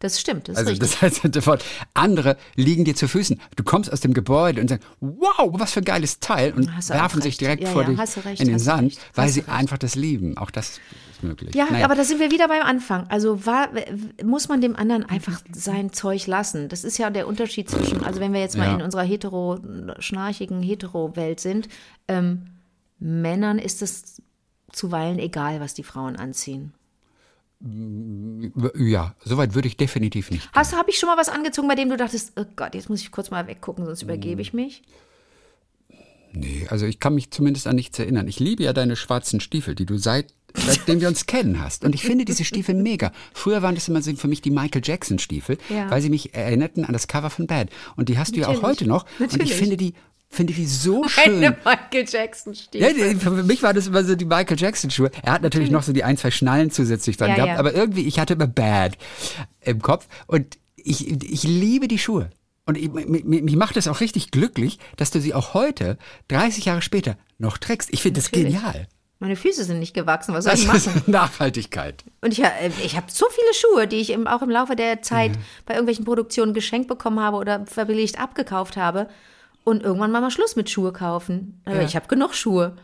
Das stimmt, das ist Also richtig. das heißt sofort, andere liegen dir zu Füßen. Du kommst aus dem Gebäude und sagst, wow, was für ein geiles Teil und werfen sich direkt Ja, vor ja, dich recht, in den Sand, recht, weil sie recht. einfach einfach das lieben. Auch das ist möglich. Ja, Naja. aber da sind wir wieder beim Anfang. Also war, muss man dem anderen einfach sein Zeug lassen. Das ist ja der Unterschied zwischen, also wenn wir jetzt mal Ja. in unserer hetero, schnarchigen Hetero-Welt sind, ähm, Männern ist es zuweilen egal, was die Frauen anziehen. ja, soweit würde ich definitiv nicht. Hast habe ich schon mal was angezogen, bei dem du dachtest, oh Gott, jetzt muss ich kurz mal weggucken, sonst übergebe ich mich? Nee, also ich kann mich zumindest an nichts erinnern. Ich liebe ja deine schwarzen Stiefel, die du seit seitdem wir uns kennen hast. Und ich finde diese Stiefel mega. Früher waren das immer so für mich die Michael Jackson Stiefel, Ja. weil sie mich erinnerten an das Cover von Bad. Und die hast du ja auch Natürlich. heute noch. Und ich Natürlich. finde die finde ich die so schön. Eine Michael Jackson Ja, Stiefel. die- für mich war das immer so die Michael Jackson Schuhe. Er hat natürlich noch so die ein, zwei Schnallen zusätzlich dran Ja, gehabt, ja. aber irgendwie, ich hatte immer Bad im Kopf und ich, ich liebe die Schuhe. Und ich, mich, mich macht es auch richtig glücklich, dass du sie auch heute, 30 Jahre später, noch trägst. Ich finde das genial. Meine Füße sind nicht gewachsen, was soll Das ich machen? ist Nachhaltigkeit. Und ich, äh, ich habe so viele Schuhe, die ich im, auch im Laufe der Zeit Mhm. bei irgendwelchen Produktionen geschenkt bekommen habe oder verbilligt abgekauft habe. Und irgendwann mal mal Schluss mit Schuhe kaufen. Aber Ja. Ich habe genug Schuhe.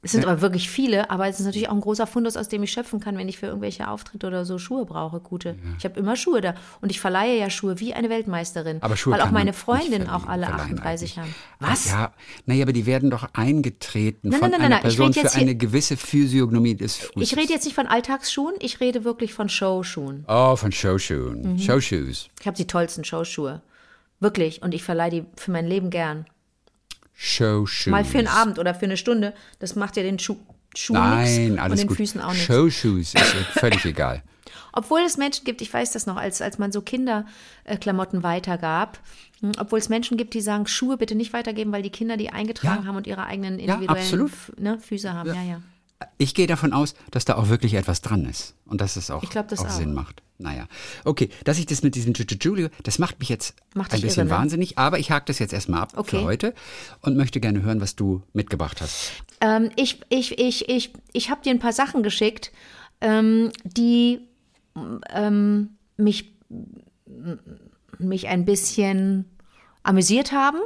Es sind aber wirklich viele, aber es ist natürlich auch ein großer Fundus, aus dem ich schöpfen kann, wenn ich für irgendwelche Auftritte oder so Schuhe brauche, gute. Ich habe immer Schuhe da. Und ich verleihe ja Schuhe wie eine Weltmeisterin. Aber Schuhe Weil auch meine Freundinnen auch alle verleihen 38 haben. eigentlich. Was? Ja, naja, aber die werden doch eingetreten Nein, von nein, nein, einer nein, ich Person für eine gewisse Physiognomie des Fußes. Ich rede jetzt nicht von Alltagsschuhen, ich rede wirklich von Showschuhen. Oh, von Showschuhen. Mhm. Showshoes. Ich habe die tollsten Showschuhe. Wirklich. Und ich verleihe die für mein Leben gern. Showshoes. Mal für einen Abend oder für eine Stunde. Das macht ja den Schuh, Schuh Nein, alles und den gut. Füßen auch nichts. Showshoes ist ja völlig egal. Obwohl es Menschen gibt, ich weiß das noch, als, als man so Kinderklamotten weitergab, hm, obwohl es Menschen gibt, die sagen, Schuhe bitte nicht weitergeben, weil die Kinder die eingetragen Ja. haben und ihre eigenen Ja, individuellen absolut. F- ne, Füße haben. Ja, ja. Ich gehe davon aus, dass da auch wirklich etwas dran ist und dass es auch, Ich glaub das auch, auch. Sinn macht. Naja, okay, dass ich das mit diesem Julio, das macht mich jetzt Macht ein bisschen irre, ne? wahnsinnig, aber ich hake das jetzt erstmal ab Okay. für heute und möchte gerne hören, was du mitgebracht hast. Ähm, ich ich, ich, ich, ich habe dir ein paar Sachen geschickt, ähm, die ähm, mich, mich ein bisschen amüsiert haben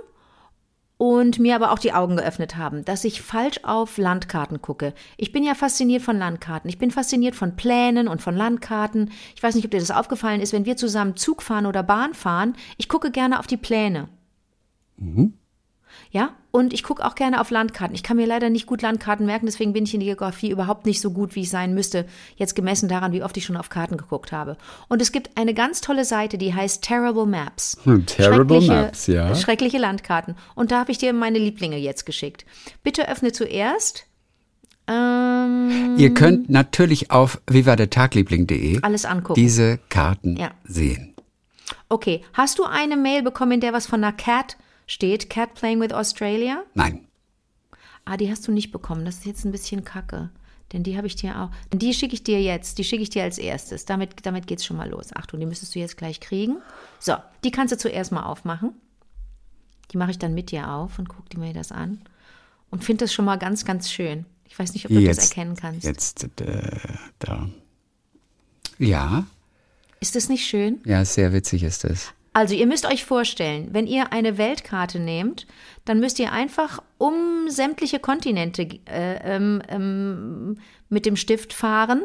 und mir aber auch die Augen geöffnet haben, dass ich falsch auf Landkarten gucke. Ich bin ja fasziniert von Landkarten. Ich bin fasziniert von Plänen und von Landkarten. Ich weiß nicht, ob dir das aufgefallen ist, wenn wir zusammen Zug fahren oder Bahn fahren. Ich gucke gerne auf die Pläne. Ja, und ich gucke auch gerne auf Landkarten. Ich kann mir leider nicht gut Landkarten merken, deswegen bin ich in die Geografie überhaupt nicht so gut, wie ich sein müsste, jetzt gemessen daran, wie oft ich schon auf Karten geguckt habe. Und es gibt eine ganz tolle Seite, die heißt Terrible Maps. Hm, Terrible Schreckliche- Maps, ja. Schreckliche Landkarten. Und da habe ich dir meine Lieblinge jetzt geschickt. Bitte öffne zuerst ähm, Ihr könnt natürlich auf vivadetagliebling.de alles angucken. diese Karten Ja. sehen. Okay, hast du eine Mail bekommen, in der was von einer Cat steht? Cat Playing with Australia? Nein, Ah, die hast du nicht bekommen. Das ist jetzt ein bisschen kacke. Denn die habe ich dir auch. Die schicke ich dir jetzt. Die schicke ich dir als erstes. Damit, damit geht's schon mal los. Achtung, die müsstest du jetzt gleich kriegen. So, die kannst du zuerst mal aufmachen. Die mache ich dann mit dir auf und guck dir mir das an. Und finde das schon mal ganz, ganz schön. Ich weiß nicht, ob du das jetzt, erkennen kannst. jetzt äh, da. Ja, Ist das nicht schön? ja, sehr witzig ist es. Also ihr müsst euch vorstellen, wenn ihr eine Weltkarte nehmt, dann müsst ihr einfach um sämtliche Kontinente äh, ähm, ähm, mit dem Stift fahren.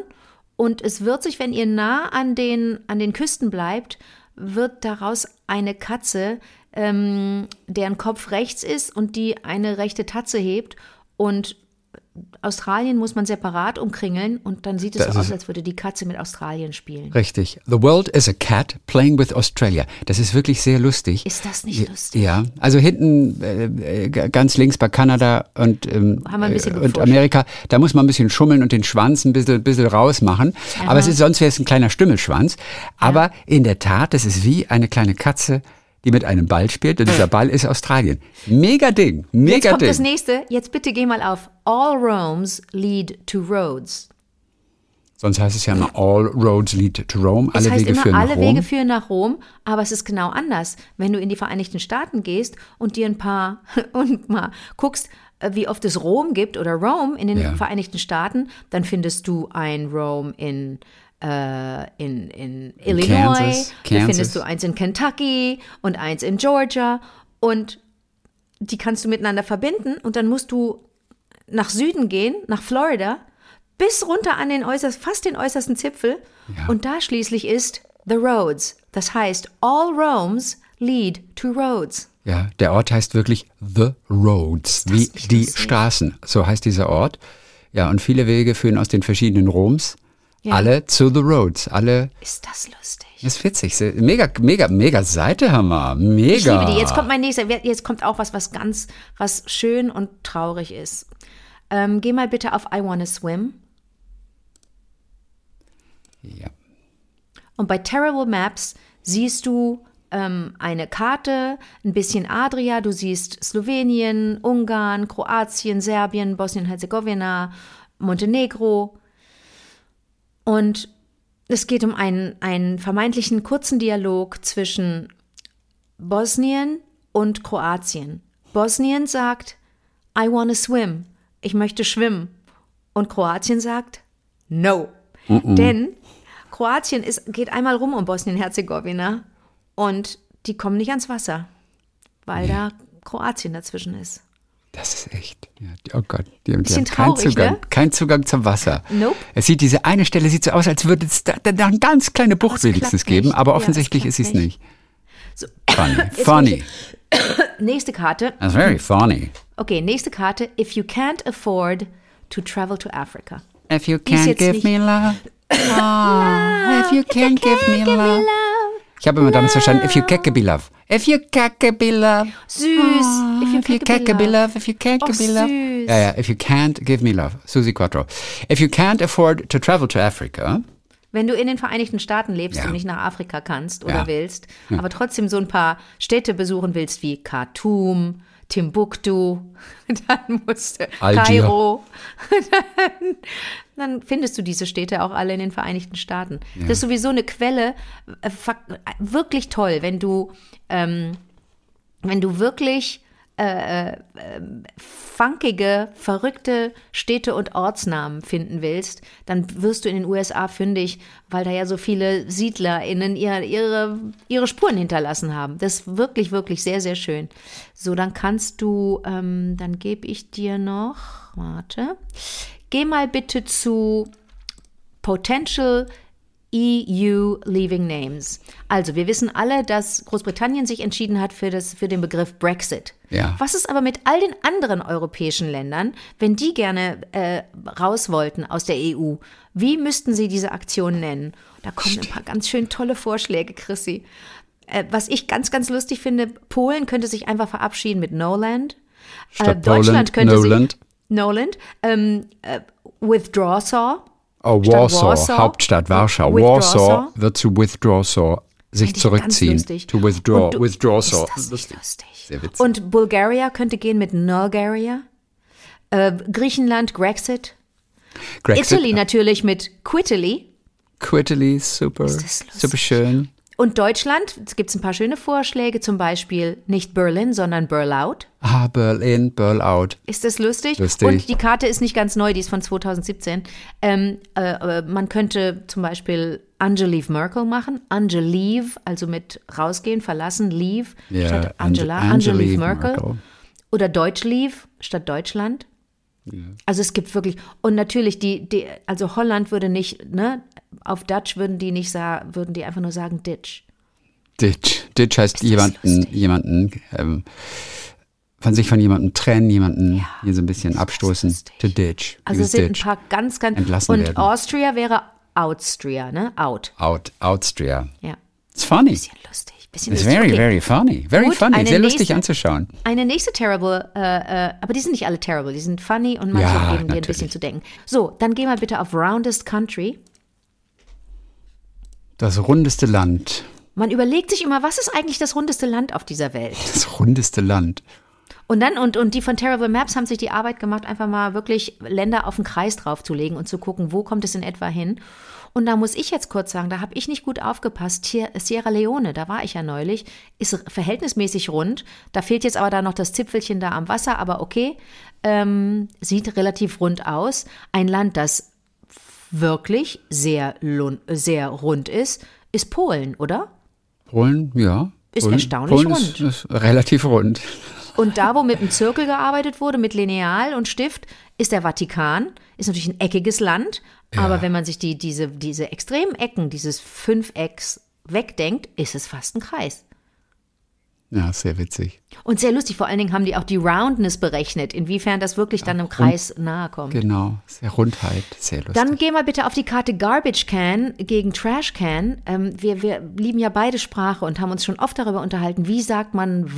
Und es wird sich, wenn ihr nah an den, an den Küsten bleibt, wird daraus eine Katze, ähm, deren Kopf rechts ist und die eine rechte Tatze hebt. Und Australien muss man separat umkringeln und dann sieht es Das so aus, als würde die Katze mit Australien spielen. Richtig. The world is a cat playing with Australia. Das ist wirklich sehr lustig. Ist das nicht lustig? Ja, also hinten äh, äh, ganz links bei Kanada und, ähm, äh, und. Amerika, da muss man ein bisschen schummeln und den Schwanz ein bisschen, bisschen rausmachen. Aber es ist, sonst wäre es ein kleiner Stümmelschwanz. Aber in der Tat, das ist wie eine kleine Katze, die mit einem Ball spielt. Und dieser Ball ist Australien. Mega Ding, Jetzt mega kommt das Ding. nächste. Jetzt bitte geh mal auf All Roads lead to Roads. Sonst heißt es ja immer All Roads lead to Rome. Es Alle heißt Wege immer, führen alle nach Rom. Wege führen nach Rom, aber es ist genau anders. Wenn du in die Vereinigten Staaten gehst und dir ein paar und mal guckst, äh, wie oft es Rom gibt oder Rome in den Ja. Vereinigten Staaten, dann findest du ein Rome in in, in Illinois, Kansas, Kansas. findest du eins in Kentucky und eins in Georgia und die kannst du miteinander verbinden und dann musst du nach Süden gehen, nach Florida, bis runter an den äußerst, fast den äußersten Zipfel. Ja. Und da schließlich ist The Roads. Das heißt, all Roads lead to Roads. Ja, der Ort heißt wirklich The Roads, wie die? Straßen. So heißt dieser Ort. Ja, und viele Wege führen aus den verschiedenen Roms. Ja. Alle zu The Roads. Alle. Ist das lustig? Das ist witzig. Mega, mega, mega Seite haben wir. Mega. Ich liebe die. Jetzt kommt mein nächster. Jetzt kommt auch was, was ganz, was schön und traurig ist. Ähm, geh mal bitte auf I Wanna Swim. Ja. Und bei Terrible Maps siehst du ähm, eine Karte, ein bisschen Adria, du siehst Slowenien, Ungarn, Kroatien, Serbien, Bosnien-Herzegowina, Montenegro. Und es geht um einen, einen vermeintlichen kurzen Dialog zwischen Bosnien und Kroatien. Bosnien sagt, I wanna swim. Ich möchte schwimmen. Und Kroatien sagt, no. Denn Kroatien ist, geht einmal rum um Bosnien-Herzegowina und die kommen nicht ans Wasser, weil da Kroatien dazwischen ist. Das ist echt. Ja, oh Gott, die, die haben keinen Zugang, ne? keinen Zugang zum Wasser. Nope. Es sieht, diese eine Stelle sieht so aus, als würde es da, da, da eine ganz kleine Bucht wenigstens geben, aber Ja, offensichtlich klappt ist es nicht. nicht. Funny, funny. Nächste Karte. That's very funny. Okay, nächste Karte. If you can't afford to travel to Africa. If you can't give nicht- me love. Oh, if you can't give me love. Ich habe immer damals verstanden, if you can't be love. If you can't be love. Süß. if you If you can't can't be love, if you can't Oh, be love. süß. Ja, ja, if you can't give me love. Susi Quattro. If you can't afford to travel to Africa, Wenn du in den Vereinigten Staaten lebst Ja. und nicht nach Afrika kannst oder Ja. willst, aber trotzdem so ein paar Städte besuchen willst wie Khartoum, Timbuktu, dann musst du. Kairo, dann, dann findest du diese Städte auch alle in den Vereinigten Staaten. Das ist sowieso eine Quelle, äh, wirklich toll, wenn du, ähm, wenn du wirklich äh, äh, funkige, verrückte Städte und Ortsnamen finden willst, dann wirst du in den USA fündig, weil da ja so viele SiedlerInnen ihre, ihre, ihre Spuren hinterlassen haben. Das ist wirklich, wirklich sehr, sehr schön. So, dann kannst du, ähm, dann gebe ich dir noch, warte, geh mal bitte zu Potential EU Leaving Names. Also, wir wissen alle, dass Großbritannien sich entschieden hat für, das, für den Begriff Brexit. Ja. Was ist aber mit all den anderen europäischen Ländern, wenn die gerne äh, raus wollten aus der EU? Wie müssten sie diese Aktion nennen? Da kommen ein paar ganz schön tolle Vorschläge, Chrissy. Äh, was ich ganz, ganz lustig finde, Polen könnte sich einfach verabschieden mit Noland. Statt Deutschland Poland, könnte Noland. sich Noland. Ähm, äh, Withdraw-Saw. Oh, Warsaw, Warsaw. Hauptstadt Warschau. Warsaw Saw. wird zu Withdraw Saw, sich zurückziehen. To withdraw, Und du- withdraw ist das lustig? Sehr witzig. Und Bulgaria könnte gehen mit Nulgaria. Äh, Griechenland, Grexit. Grexit, Italy natürlich mit Quitaly. Quitaly, super, das lustig? super schön. Und Deutschland, es gibt ein paar schöne Vorschläge, zum Beispiel nicht Berlin, sondern Burlout. Ah, Berlin, Burlout. Ist das lustig? Lustig. Und die Karte ist nicht ganz neu, die ist von 2017. Ähm, äh, äh, man könnte zum Beispiel Angelieve Merkel machen. Angelieve, also mit rausgehen, verlassen, leave Ja, statt Angela. Ange- Angelieve Angelieve Merkel. Merkel. Oder Deutschleave statt Deutschland. Also es gibt wirklich, und natürlich die, die, also Holland würde nicht, ne, auf Dutch würden die nicht sagen, würden die einfach nur sagen Ditch. Ditch. Ditch heißt jemanden, lustig? jemanden, ähm, von sich von jemandem trennen, jemanden hier so ein bisschen abstoßen. To ditch. Also es sind ein ditch. paar ganz, ganz, Entlassen und werden. Austria wäre Austria, ne, out, Out, Austria. ja. It's funny. Bisschen lustig, bisschen It's lustig. very, very funny. Very Gut, funny. Sehr lustig nächste- anzuschauen. Eine nächste Terrible, äh, äh, aber die sind nicht alle terrible, die sind funny und manche Ja, geben dir ein natürlich. bisschen zu denken. So, dann geh mal bitte auf Roundest Country. Das rundeste Land. Man überlegt sich immer, was ist eigentlich das rundeste Land auf dieser Welt? Das rundeste Land. Und dann, und, und die von Terrible Maps haben sich die Arbeit gemacht, einfach mal wirklich Länder auf den Kreis draufzulegen und zu gucken, wo kommt es in etwa hin. Und da muss ich jetzt kurz sagen, da habe ich nicht gut aufgepasst. Hier, Sierra Leone, da war ich ja neulich, ist verhältnismäßig rund. Da fehlt jetzt aber da noch das Zipfelchen da am Wasser, aber okay. Ähm, sieht relativ rund aus. Ein Land, das wirklich sehr, sehr rund ist, ist Polen, oder? Polen, ja. Ist Polen, erstaunlich Polen Ist, ist relativ rund. Und da, wo mit einem Zirkel gearbeitet wurde, mit Lineal und Stift, ist der Vatikan. Ist natürlich ein eckiges Land, aber wenn man sich die, diese, diese extremen Ecken dieses Fünfecks wegdenkt, ist es fast ein Kreis. Ja, sehr witzig. Und sehr lustig, vor allen Dingen haben die auch die Roundness berechnet, inwiefern das wirklich dann im Kreis nahe kommt. Genau. Sehr Rundheit. Sehr lustig. Dann geh mal bitte auf die Karte Garbage Can gegen Trash Can. Ähm, wir, wir lieben ja beide Sprache und haben uns schon oft darüber unterhalten, wie sagt man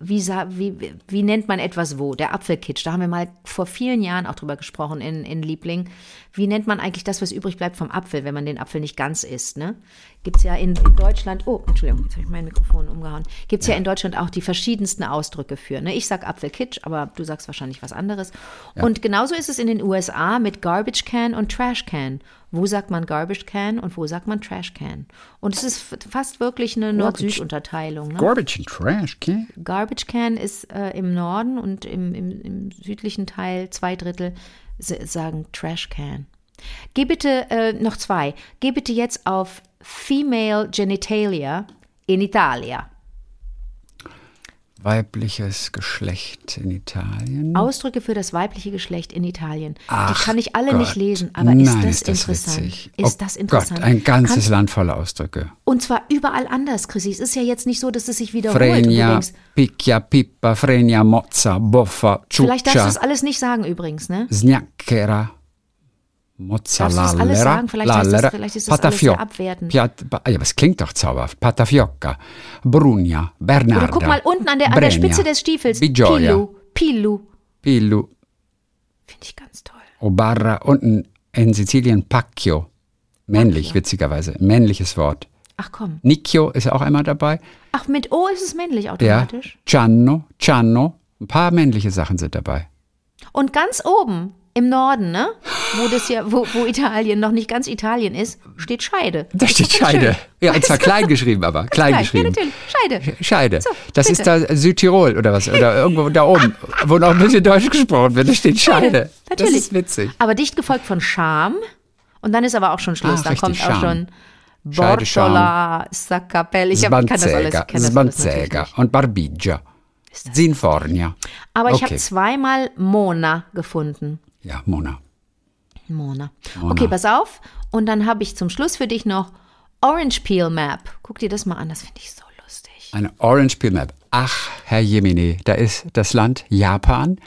wie, wie, wie nennt man etwas wo? Der Apfelkitsch. Da haben wir mal vor vielen Jahren auch drüber gesprochen in, in Liebling. Wie nennt man eigentlich das, was übrig bleibt vom Apfel, wenn man den Apfel nicht ganz isst? Ne? Gibt es ja in, in Deutschland, oh, Entschuldigung, jetzt habe ich mein Mikrofon umgehauen. Gibt es ja. in Deutschland auch die verschiedensten Ausdrücke für. Ne? Ich sag Apfelkitsch, aber du sagst wahrscheinlich was anderes. Und genauso ist es in den USA mit Garbage Can und Trash Can. Wo sagt man Garbage Can und wo sagt man Trash Can? Und es ist fast wirklich eine Nord-Süd-Unterteilung. Ne? Garbage and Trash, okay? Garbage Can ist äh, im Norden und im, im, im südlichen Teil zwei Drittel sagen Trash Can. Geh bitte äh, noch zwei. Geh bitte jetzt auf Female Genitalia in Italia. Weibliches Geschlecht in Italien. Ausdrücke für das weibliche Geschlecht in Italien. Ach Die kann ich alle Gott. nicht lesen, aber Nein, ist das ist das interessant? Witzig. Ist oh das interessant? Gott, ein ganzes Kannst, Land voller Ausdrücke. und zwar überall anders, Chrissy. Es ist ja jetzt nicht so, dass es sich wiederholt. Frenia, picchia, pippa, frenia, mozza, boffa, vielleicht darfst du ciuccia, das alles nicht sagen übrigens, ne? snacchera, mozza, Darfst alles sagen? Vielleicht heißt das- vielleicht ist das alles sehr abwertend. Piat, ja, aber es klingt doch zauberhaft. Patafiocca, Brugna, Bernarda, Oder guck mal unten an der, an der Spitze des Stiefels. Bigioia, Pilu, Pilu. Pillu, Finde ich ganz toll. Obarra, unten in Sizilien Pacchio. Männlich, witzigerweise. Männliches Wort. Ach komm. Nicchio ist auch einmal dabei. Ach, mit O ist es männlich Ja. automatisch. Cianno, Cianno. Ein paar männliche Sachen sind dabei. Und ganz oben im Norden, ne? Wo das ja, wo, wo Italien noch nicht ganz Italien ist, steht Scheide. Da steht Scheide. Ja, und zwar klein geschrieben, aber klein Nein, ja, geschrieben. natürlich. Scheide. Scheide. So, das bitte. ist da Südtirol oder was? Oder irgendwo da oben, wo noch ein bisschen Deutsch gesprochen wird. Da steht Scheide. Das Natürlich. ist witzig. Aber dicht gefolgt von Scham. Und dann ist aber auch schon Schluss. Ah, dann kommt auch Scham. schon Scheide, Scham. Bortola, Saccapelli. Ich, hab, ich kann das alles. Ich kenn das alles und Barbigia. Sinfornia. Aber ich Okay. habe zweimal Mona gefunden. Ja, Mona. Mona. Okay, pass auf. Und dann habe ich zum Schluss für dich noch Orange Peel Map. Guck dir das mal an, das finde ich so lustig. Eine Orange Peel Map. Ach, Herr Jemine, da ist das Land Japan.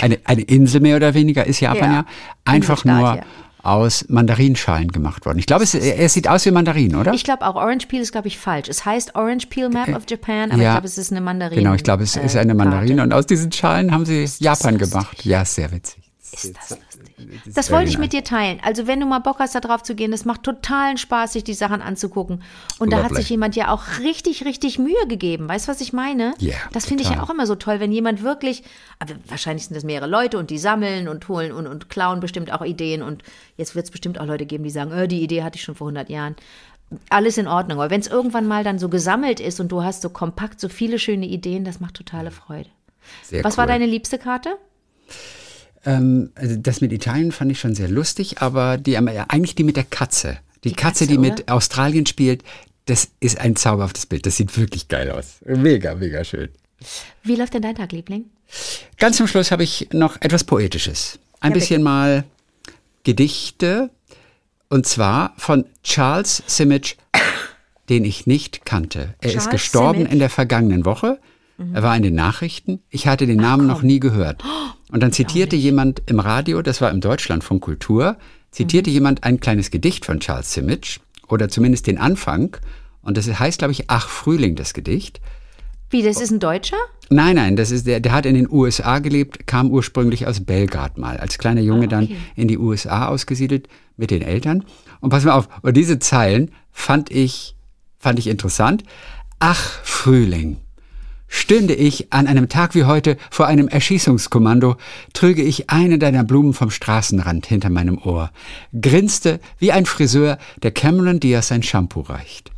Eine, eine Insel mehr oder weniger ist Japan Ja. ja. Einfach nur ja. aus Mandarinschalen gemacht worden. Ich glaube, es, es sieht aus wie Mandarin, oder? Ich glaube auch, Orange Peel ist, glaube ich, falsch. Es heißt Orange Peel Map of Japan, aber ich Ja. glaube, es ist eine Mandarine. Genau, ich glaube, es ist eine äh, Mandarine Karte. und aus diesen Schalen haben sie Japan gemacht. Ja, sehr witzig. Ist das lustig? Das wollte ich mit dir teilen. Also, wenn du mal Bock hast, da drauf zu gehen, das macht totalen Spaß, sich die Sachen anzugucken. Und da hat sich jemand ja auch richtig, richtig Mühe gegeben. Weißt du, was ich meine? Ja, Das finde ich ja auch immer so toll, wenn jemand wirklich, aber wahrscheinlich sind das mehrere Leute und die sammeln und holen und, und klauen bestimmt auch Ideen. Und jetzt wird es bestimmt auch Leute geben, die sagen, äh, die Idee hatte ich schon vor 100 Jahren. Alles in Ordnung. Aber wenn es irgendwann mal dann so gesammelt ist und du hast so kompakt so viele schöne Ideen, das macht totale Freude. Sehr Was cool. war deine liebste Karte? Ähm, also das mit Italien fand ich schon sehr lustig, aber die, eigentlich die mit der Katze. Die, Katze, Katze, die mit oder? Australien spielt, das ist ein zauberhaftes Bild. Das sieht wirklich geil aus. Mega, mega schön. Wie läuft denn dein Tag, Liebling? Ganz zum Schluss habe ich noch etwas Poetisches. Ein Ja, bisschen mal Gedichte. Und zwar von Charles Simic, den ich nicht kannte. Er ist Charles gestorben Simic? in der vergangenen Woche. Er war in den Nachrichten. Ich hatte den Namen noch nie gehört. Und dann zitierte jemand im Radio, das war im Deutschlandfunk Kultur, zitierte Mhm. jemand ein kleines Gedicht von Charles Simic oder zumindest den Anfang. Und das heißt, glaube ich, Ach Frühling, das Gedicht. Wie, das ist ein Deutscher? Nein, nein, das ist der, der hat in den USA gelebt, kam ursprünglich aus Belgrad mal, als kleiner Junge dann in die USA ausgesiedelt mit den Eltern. Und pass mal auf, und diese Zeilen fand ich, fand ich interessant. Ach, Frühling. Stünde ich an einem Tag wie heute vor einem Erschießungskommando, trüge ich eine deiner Blumen vom Straßenrand hinter meinem Ohr, grinste wie ein Friseur, der Cameron Diaz sein Shampoo reicht.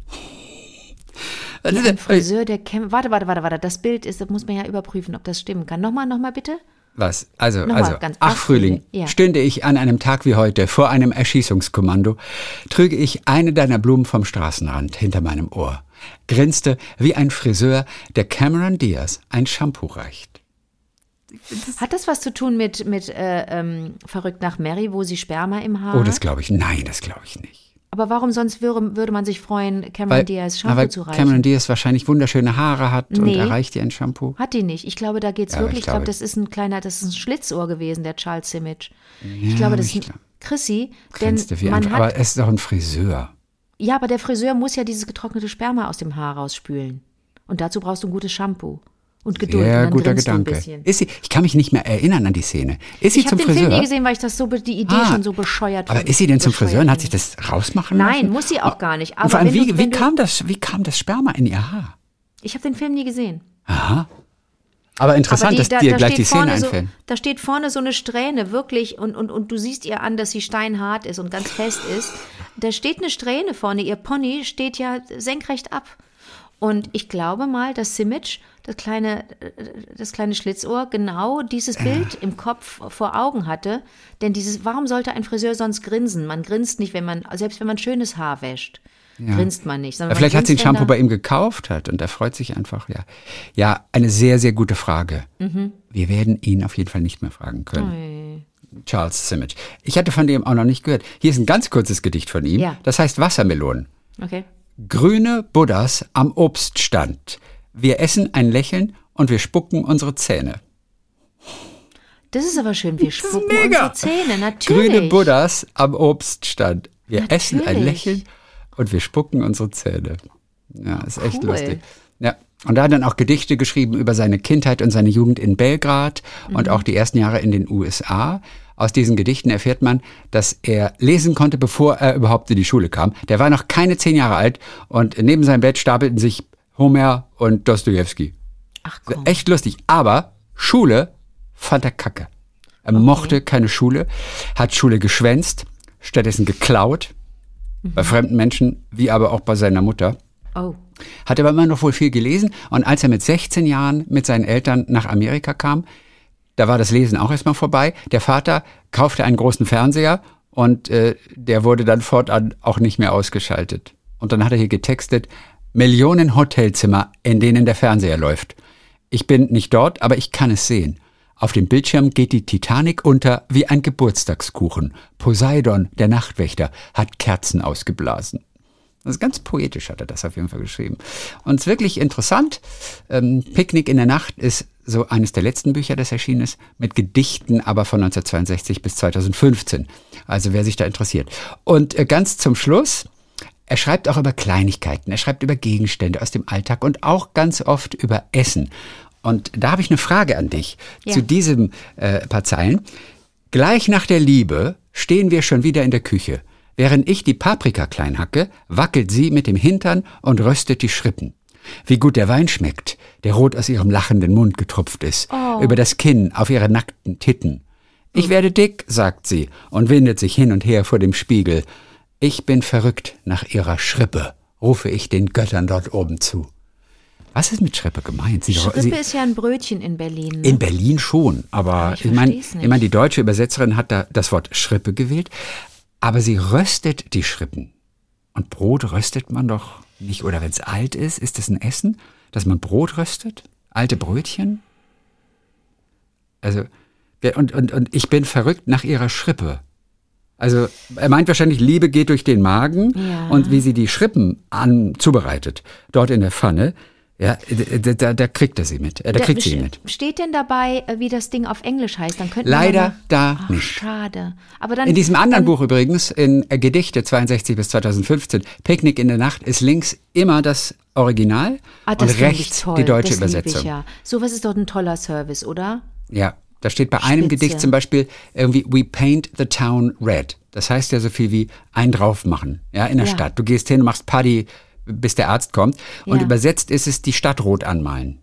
Ein Friseur, der kämpft. Warte, warte, warte, warte. Das Bild ist, das muss man ja überprüfen, ob das stimmen kann. Nochmal, nochmal bitte. Was? Also, Nochmal also ganz- ach ach, Frühling, Frühling, ja. stünde ich an einem Tag wie heute vor einem Erschießungskommando, trüge ich eine deiner Blumen vom Straßenrand hinter meinem Ohr, grinste wie ein Friseur, der Cameron Diaz ein Shampoo reicht. Hat das was zu tun mit, mit äh, ähm, Verrückt nach Mary, wo sie Sperma im Haar Oh, hat? das glaube ich, nein, das glaube ich nicht. Aber warum sonst würde, würde man sich freuen, Cameron Weil, Diaz Shampoo weil zu reichen? Cameron Diaz wahrscheinlich wunderschöne Haare hat und Nee. erreicht ihr ein Shampoo. Hat die nicht. Ich glaube, da geht's Ja, aber wirklich. ich Ich glaube, glaube- das ist ein kleiner, das ist ein Schlitzohr gewesen, der Charles Simic. ich glaube, das ich ist ein Chrissy, denn Grinste wie man ein, hat, aber es ist doch ein Friseur. Ja, aber der Friseur muss ja dieses getrocknete Sperma aus dem Haar rausspülen. Und dazu brauchst du ein gutes Shampoo. Und Geduld. Dann guter Gedanke. Ist sie, ich kann mich nicht mehr erinnern an die Szene. Ist sie Ich zum habe den Friseur? Film nie gesehen, weil ich das so die Idee Ah, schon so bescheuert aber ist sie denn zum Friseur und hat sich das rausmachen lassen? Nein, muss sie auch gar nicht. Aber Und vor allem, wie, du, wie, kam das, wie kam das Sperma in ihr Haar? Ich habe den Film nie gesehen. Aha. Aber interessant, Aber die- dass da- dir da gleich steht die Szene vorne so, einfällt. Da steht vorne so eine Strähne, wirklich, und, und, und du siehst ihr an, dass sie steinhart ist und ganz fest ist. Da steht eine Strähne vorne, ihr Pony steht ja senkrecht ab. Und ich glaube mal, dass Simic, das kleine, das kleine Schlitzohr, genau dieses Bild im Kopf vor Augen hatte. Denn dieses, warum sollte ein Friseur sonst grinsen? Man grinst nicht, wenn man, selbst wenn man schönes Haar wäscht, grinst man nicht. sondern man Vielleicht hat sie ein Shampoo bei ihm gekauft hat und er freut sich einfach, ja. Ja, eine sehr, sehr gute Frage. Mhm. Wir werden ihn auf jeden Fall nicht mehr fragen können. Charles Simic. Ich hatte von dem auch noch nicht gehört. Hier ist ein ganz kurzes Gedicht von ihm. Ja. Das heißt Wassermelonen. Okay. Grüne Buddhas am Obststand. Wir essen ein Lächeln und wir spucken unsere Zähne. Das ist aber schön. Wir spucken mega. unsere Zähne, natürlich. Grüne Buddhas am Obststand. Wir essen ein Natürlich. Lächeln und wir spucken unsere Zähne. Ja, ist echt Cool. lustig. Ja. Und da hat er dann auch Gedichte geschrieben über seine Kindheit und seine Jugend in Belgrad und Mhm. auch die ersten Jahre in den USA. Aus diesen Gedichten erfährt man, dass er lesen konnte, bevor er überhaupt in die Schule kam. Der war noch keine zehn Jahre alt und neben seinem Bett stapelten sich Homer und Dostoevsky. Ach komm. Echt lustig. Aber Schule fand er kacke. Er mochte keine Schule, hat Schule geschwänzt, stattdessen geklaut. Mhm. Bei fremden Menschen, wie aber auch bei seiner Mutter. Oh. Hat aber immer noch wohl viel gelesen. Und als er mit 16 Jahren mit seinen Eltern nach Amerika kam, da war das Lesen auch erstmal vorbei. Der Vater kaufte einen großen Fernseher und äh, der wurde dann fortan auch nicht mehr ausgeschaltet. Und dann hat er hier getextet, Millionen Hotelzimmer, in denen der Fernseher läuft. Ich bin nicht dort, aber ich kann es sehen. Auf dem Bildschirm geht die Titanic unter wie ein Geburtstagskuchen. Poseidon, der Nachtwächter, hat Kerzen ausgeblasen. Das ist ganz poetisch, hat er das auf jeden Fall geschrieben. Und es ist wirklich interessant. Ähm, Picknick in der Nacht ist so eines der letzten Bücher, das erschienen ist, mit Gedichten, aber von 1962 bis 2015. Also wer sich da interessiert. Und äh, ganz zum Schluss, er schreibt auch über Kleinigkeiten, er schreibt über Gegenstände aus dem Alltag und auch ganz oft über Essen. Und da habe ich eine Frage an dich Ja. zu diesem äh, paar Zeilen. Gleich nach der Liebe stehen wir schon wieder in der Küche. Während ich die Paprika klein hacke, wackelt sie mit dem Hintern und röstet die Schrippen. Wie gut der Wein schmeckt, der rot aus ihrem lachenden Mund getropft ist, über das Kinn auf ihre nackten Titten. Ich werde dick, sagt sie und windet sich hin und her vor dem Spiegel. Ich bin verrückt nach ihrer Schrippe, rufe ich den Göttern dort oben zu. Was ist mit Schrippe gemeint? Sie, Schrippe sie, ist ja ein Brötchen in Berlin. Ne? in Berlin schon, aber ich ich meine, ich mein, die deutsche Übersetzerin hat da das Wort Schrippe gewählt, aber sie röstet die Schrippen. Und Brot röstet man doch nicht, oder wenn es alt ist, ist es ein Essen, dass man Brot röstet? Alte Brötchen? Also, und, und, und ich bin verrückt nach ihrer Schrippe. Also, er meint wahrscheinlich, Liebe geht durch den Magen Ja. und wie sie die Schrippen an, zubereitet, dort in der Pfanne, ja, da, da, da kriegt er sie mit. Da Da- kriegt sie mit. Steht denn dabei, äh, wie das Ding auf Englisch heißt? Dann könnten wir Leider mal- da Ach, nicht. schade. Aber dann, In diesem anderen Buch übrigens, in Gedichte 62 bis 2015, Picknick in der Nacht, ist links immer das Original Ah, das und rechts toll. die deutsche das Übersetzung. Ich ja. Sowas ist doch ein toller Service, oder? Ja, da steht bei einem Spitze. Gedicht zum Beispiel irgendwie We paint the town red. Das heißt ja so viel wie ein drauf machen, ja, in der Ja. Stadt. Du gehst hin, machst Party, bis der Arzt kommt. Und Ja. übersetzt ist es die Stadt rot anmalen.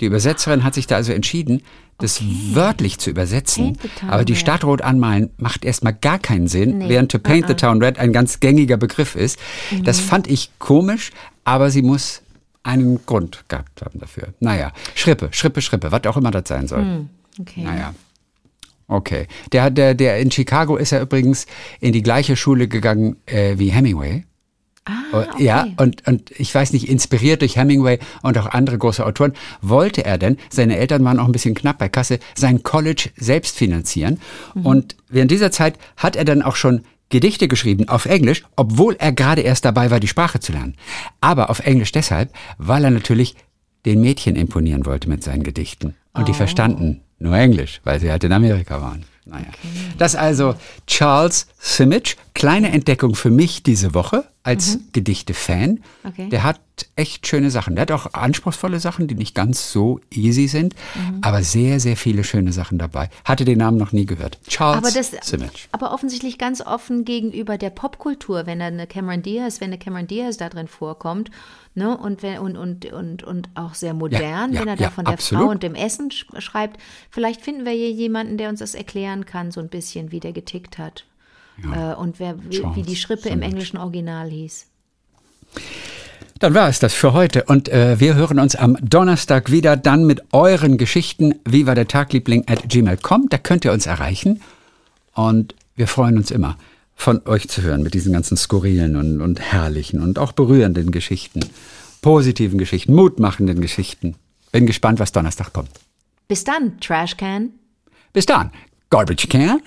Die Übersetzerin hat sich da also entschieden, das wörtlich zu übersetzen. Aber die. Stadt rot anmalen macht erstmal gar keinen Sinn, Nee. während to paint the Uh-uh. town red ein ganz gängiger Begriff ist. Das Mhm. fand ich komisch, aber sie muss einen Grund gehabt haben dafür. Naja, Schrippe, Schrippe, Schrippe, was auch immer das sein soll. Hm, Okay. Naja. Okay. Der, der, der in Chicago ist er übrigens in die gleiche Schule gegangen äh, wie Hemingway. Ah, Oh, okay. Ja, und, und ich weiß nicht, inspiriert durch Hemingway und auch andere große Autoren, wollte er denn, seine Eltern waren auch ein bisschen knapp bei Kasse, sein College selbst finanzieren. Mhm. Und während dieser Zeit hat er dann auch schon Gedichte geschrieben auf Englisch, obwohl er gerade erst dabei war, die Sprache zu lernen. Aber auf Englisch deshalb, weil er natürlich den Mädchen imponieren wollte mit seinen Gedichten. Und die Oh. verstanden nur Englisch, weil sie halt in Amerika waren. Naja. Das also Charles Simic, kleine Entdeckung für mich diese Woche als Gedichte-Fan. Mhm. Okay. Der hat echt schöne Sachen. Der hat auch anspruchsvolle Sachen, die nicht ganz so easy sind, Mhm. aber sehr, sehr viele schöne Sachen dabei. Hatte den Namen noch nie gehört. Charles Aber, das, Simic. aber offensichtlich ganz offen gegenüber der Popkultur, wenn da eine Cameron Diaz, wenn eine Cameron Diaz da drin vorkommt, ne, und, wenn, und, und, und, und auch sehr modern, ja, wenn er da ja, von der absolut. Frau und dem Essen sch schreibt. Vielleicht finden wir hier jemanden, der uns das erklären kann, so ein bisschen, wie der getickt hat. Äh, und wer, wie, wie die Schrippe im englischen Original hieß. Dann war es das für heute und äh, wir hören uns am Donnerstag wieder, dann mit euren Geschichten. Wie war der Tagliebling at gmail.com, da könnt ihr uns erreichen und wir freuen uns immer, von euch zu hören mit diesen ganzen skurrilen und, und herrlichen und auch berührenden Geschichten, positiven Geschichten, mutmachenden Geschichten. Bin gespannt, was Donnerstag kommt. Bis dann, Trashcan. Bis dann, Garbage Can.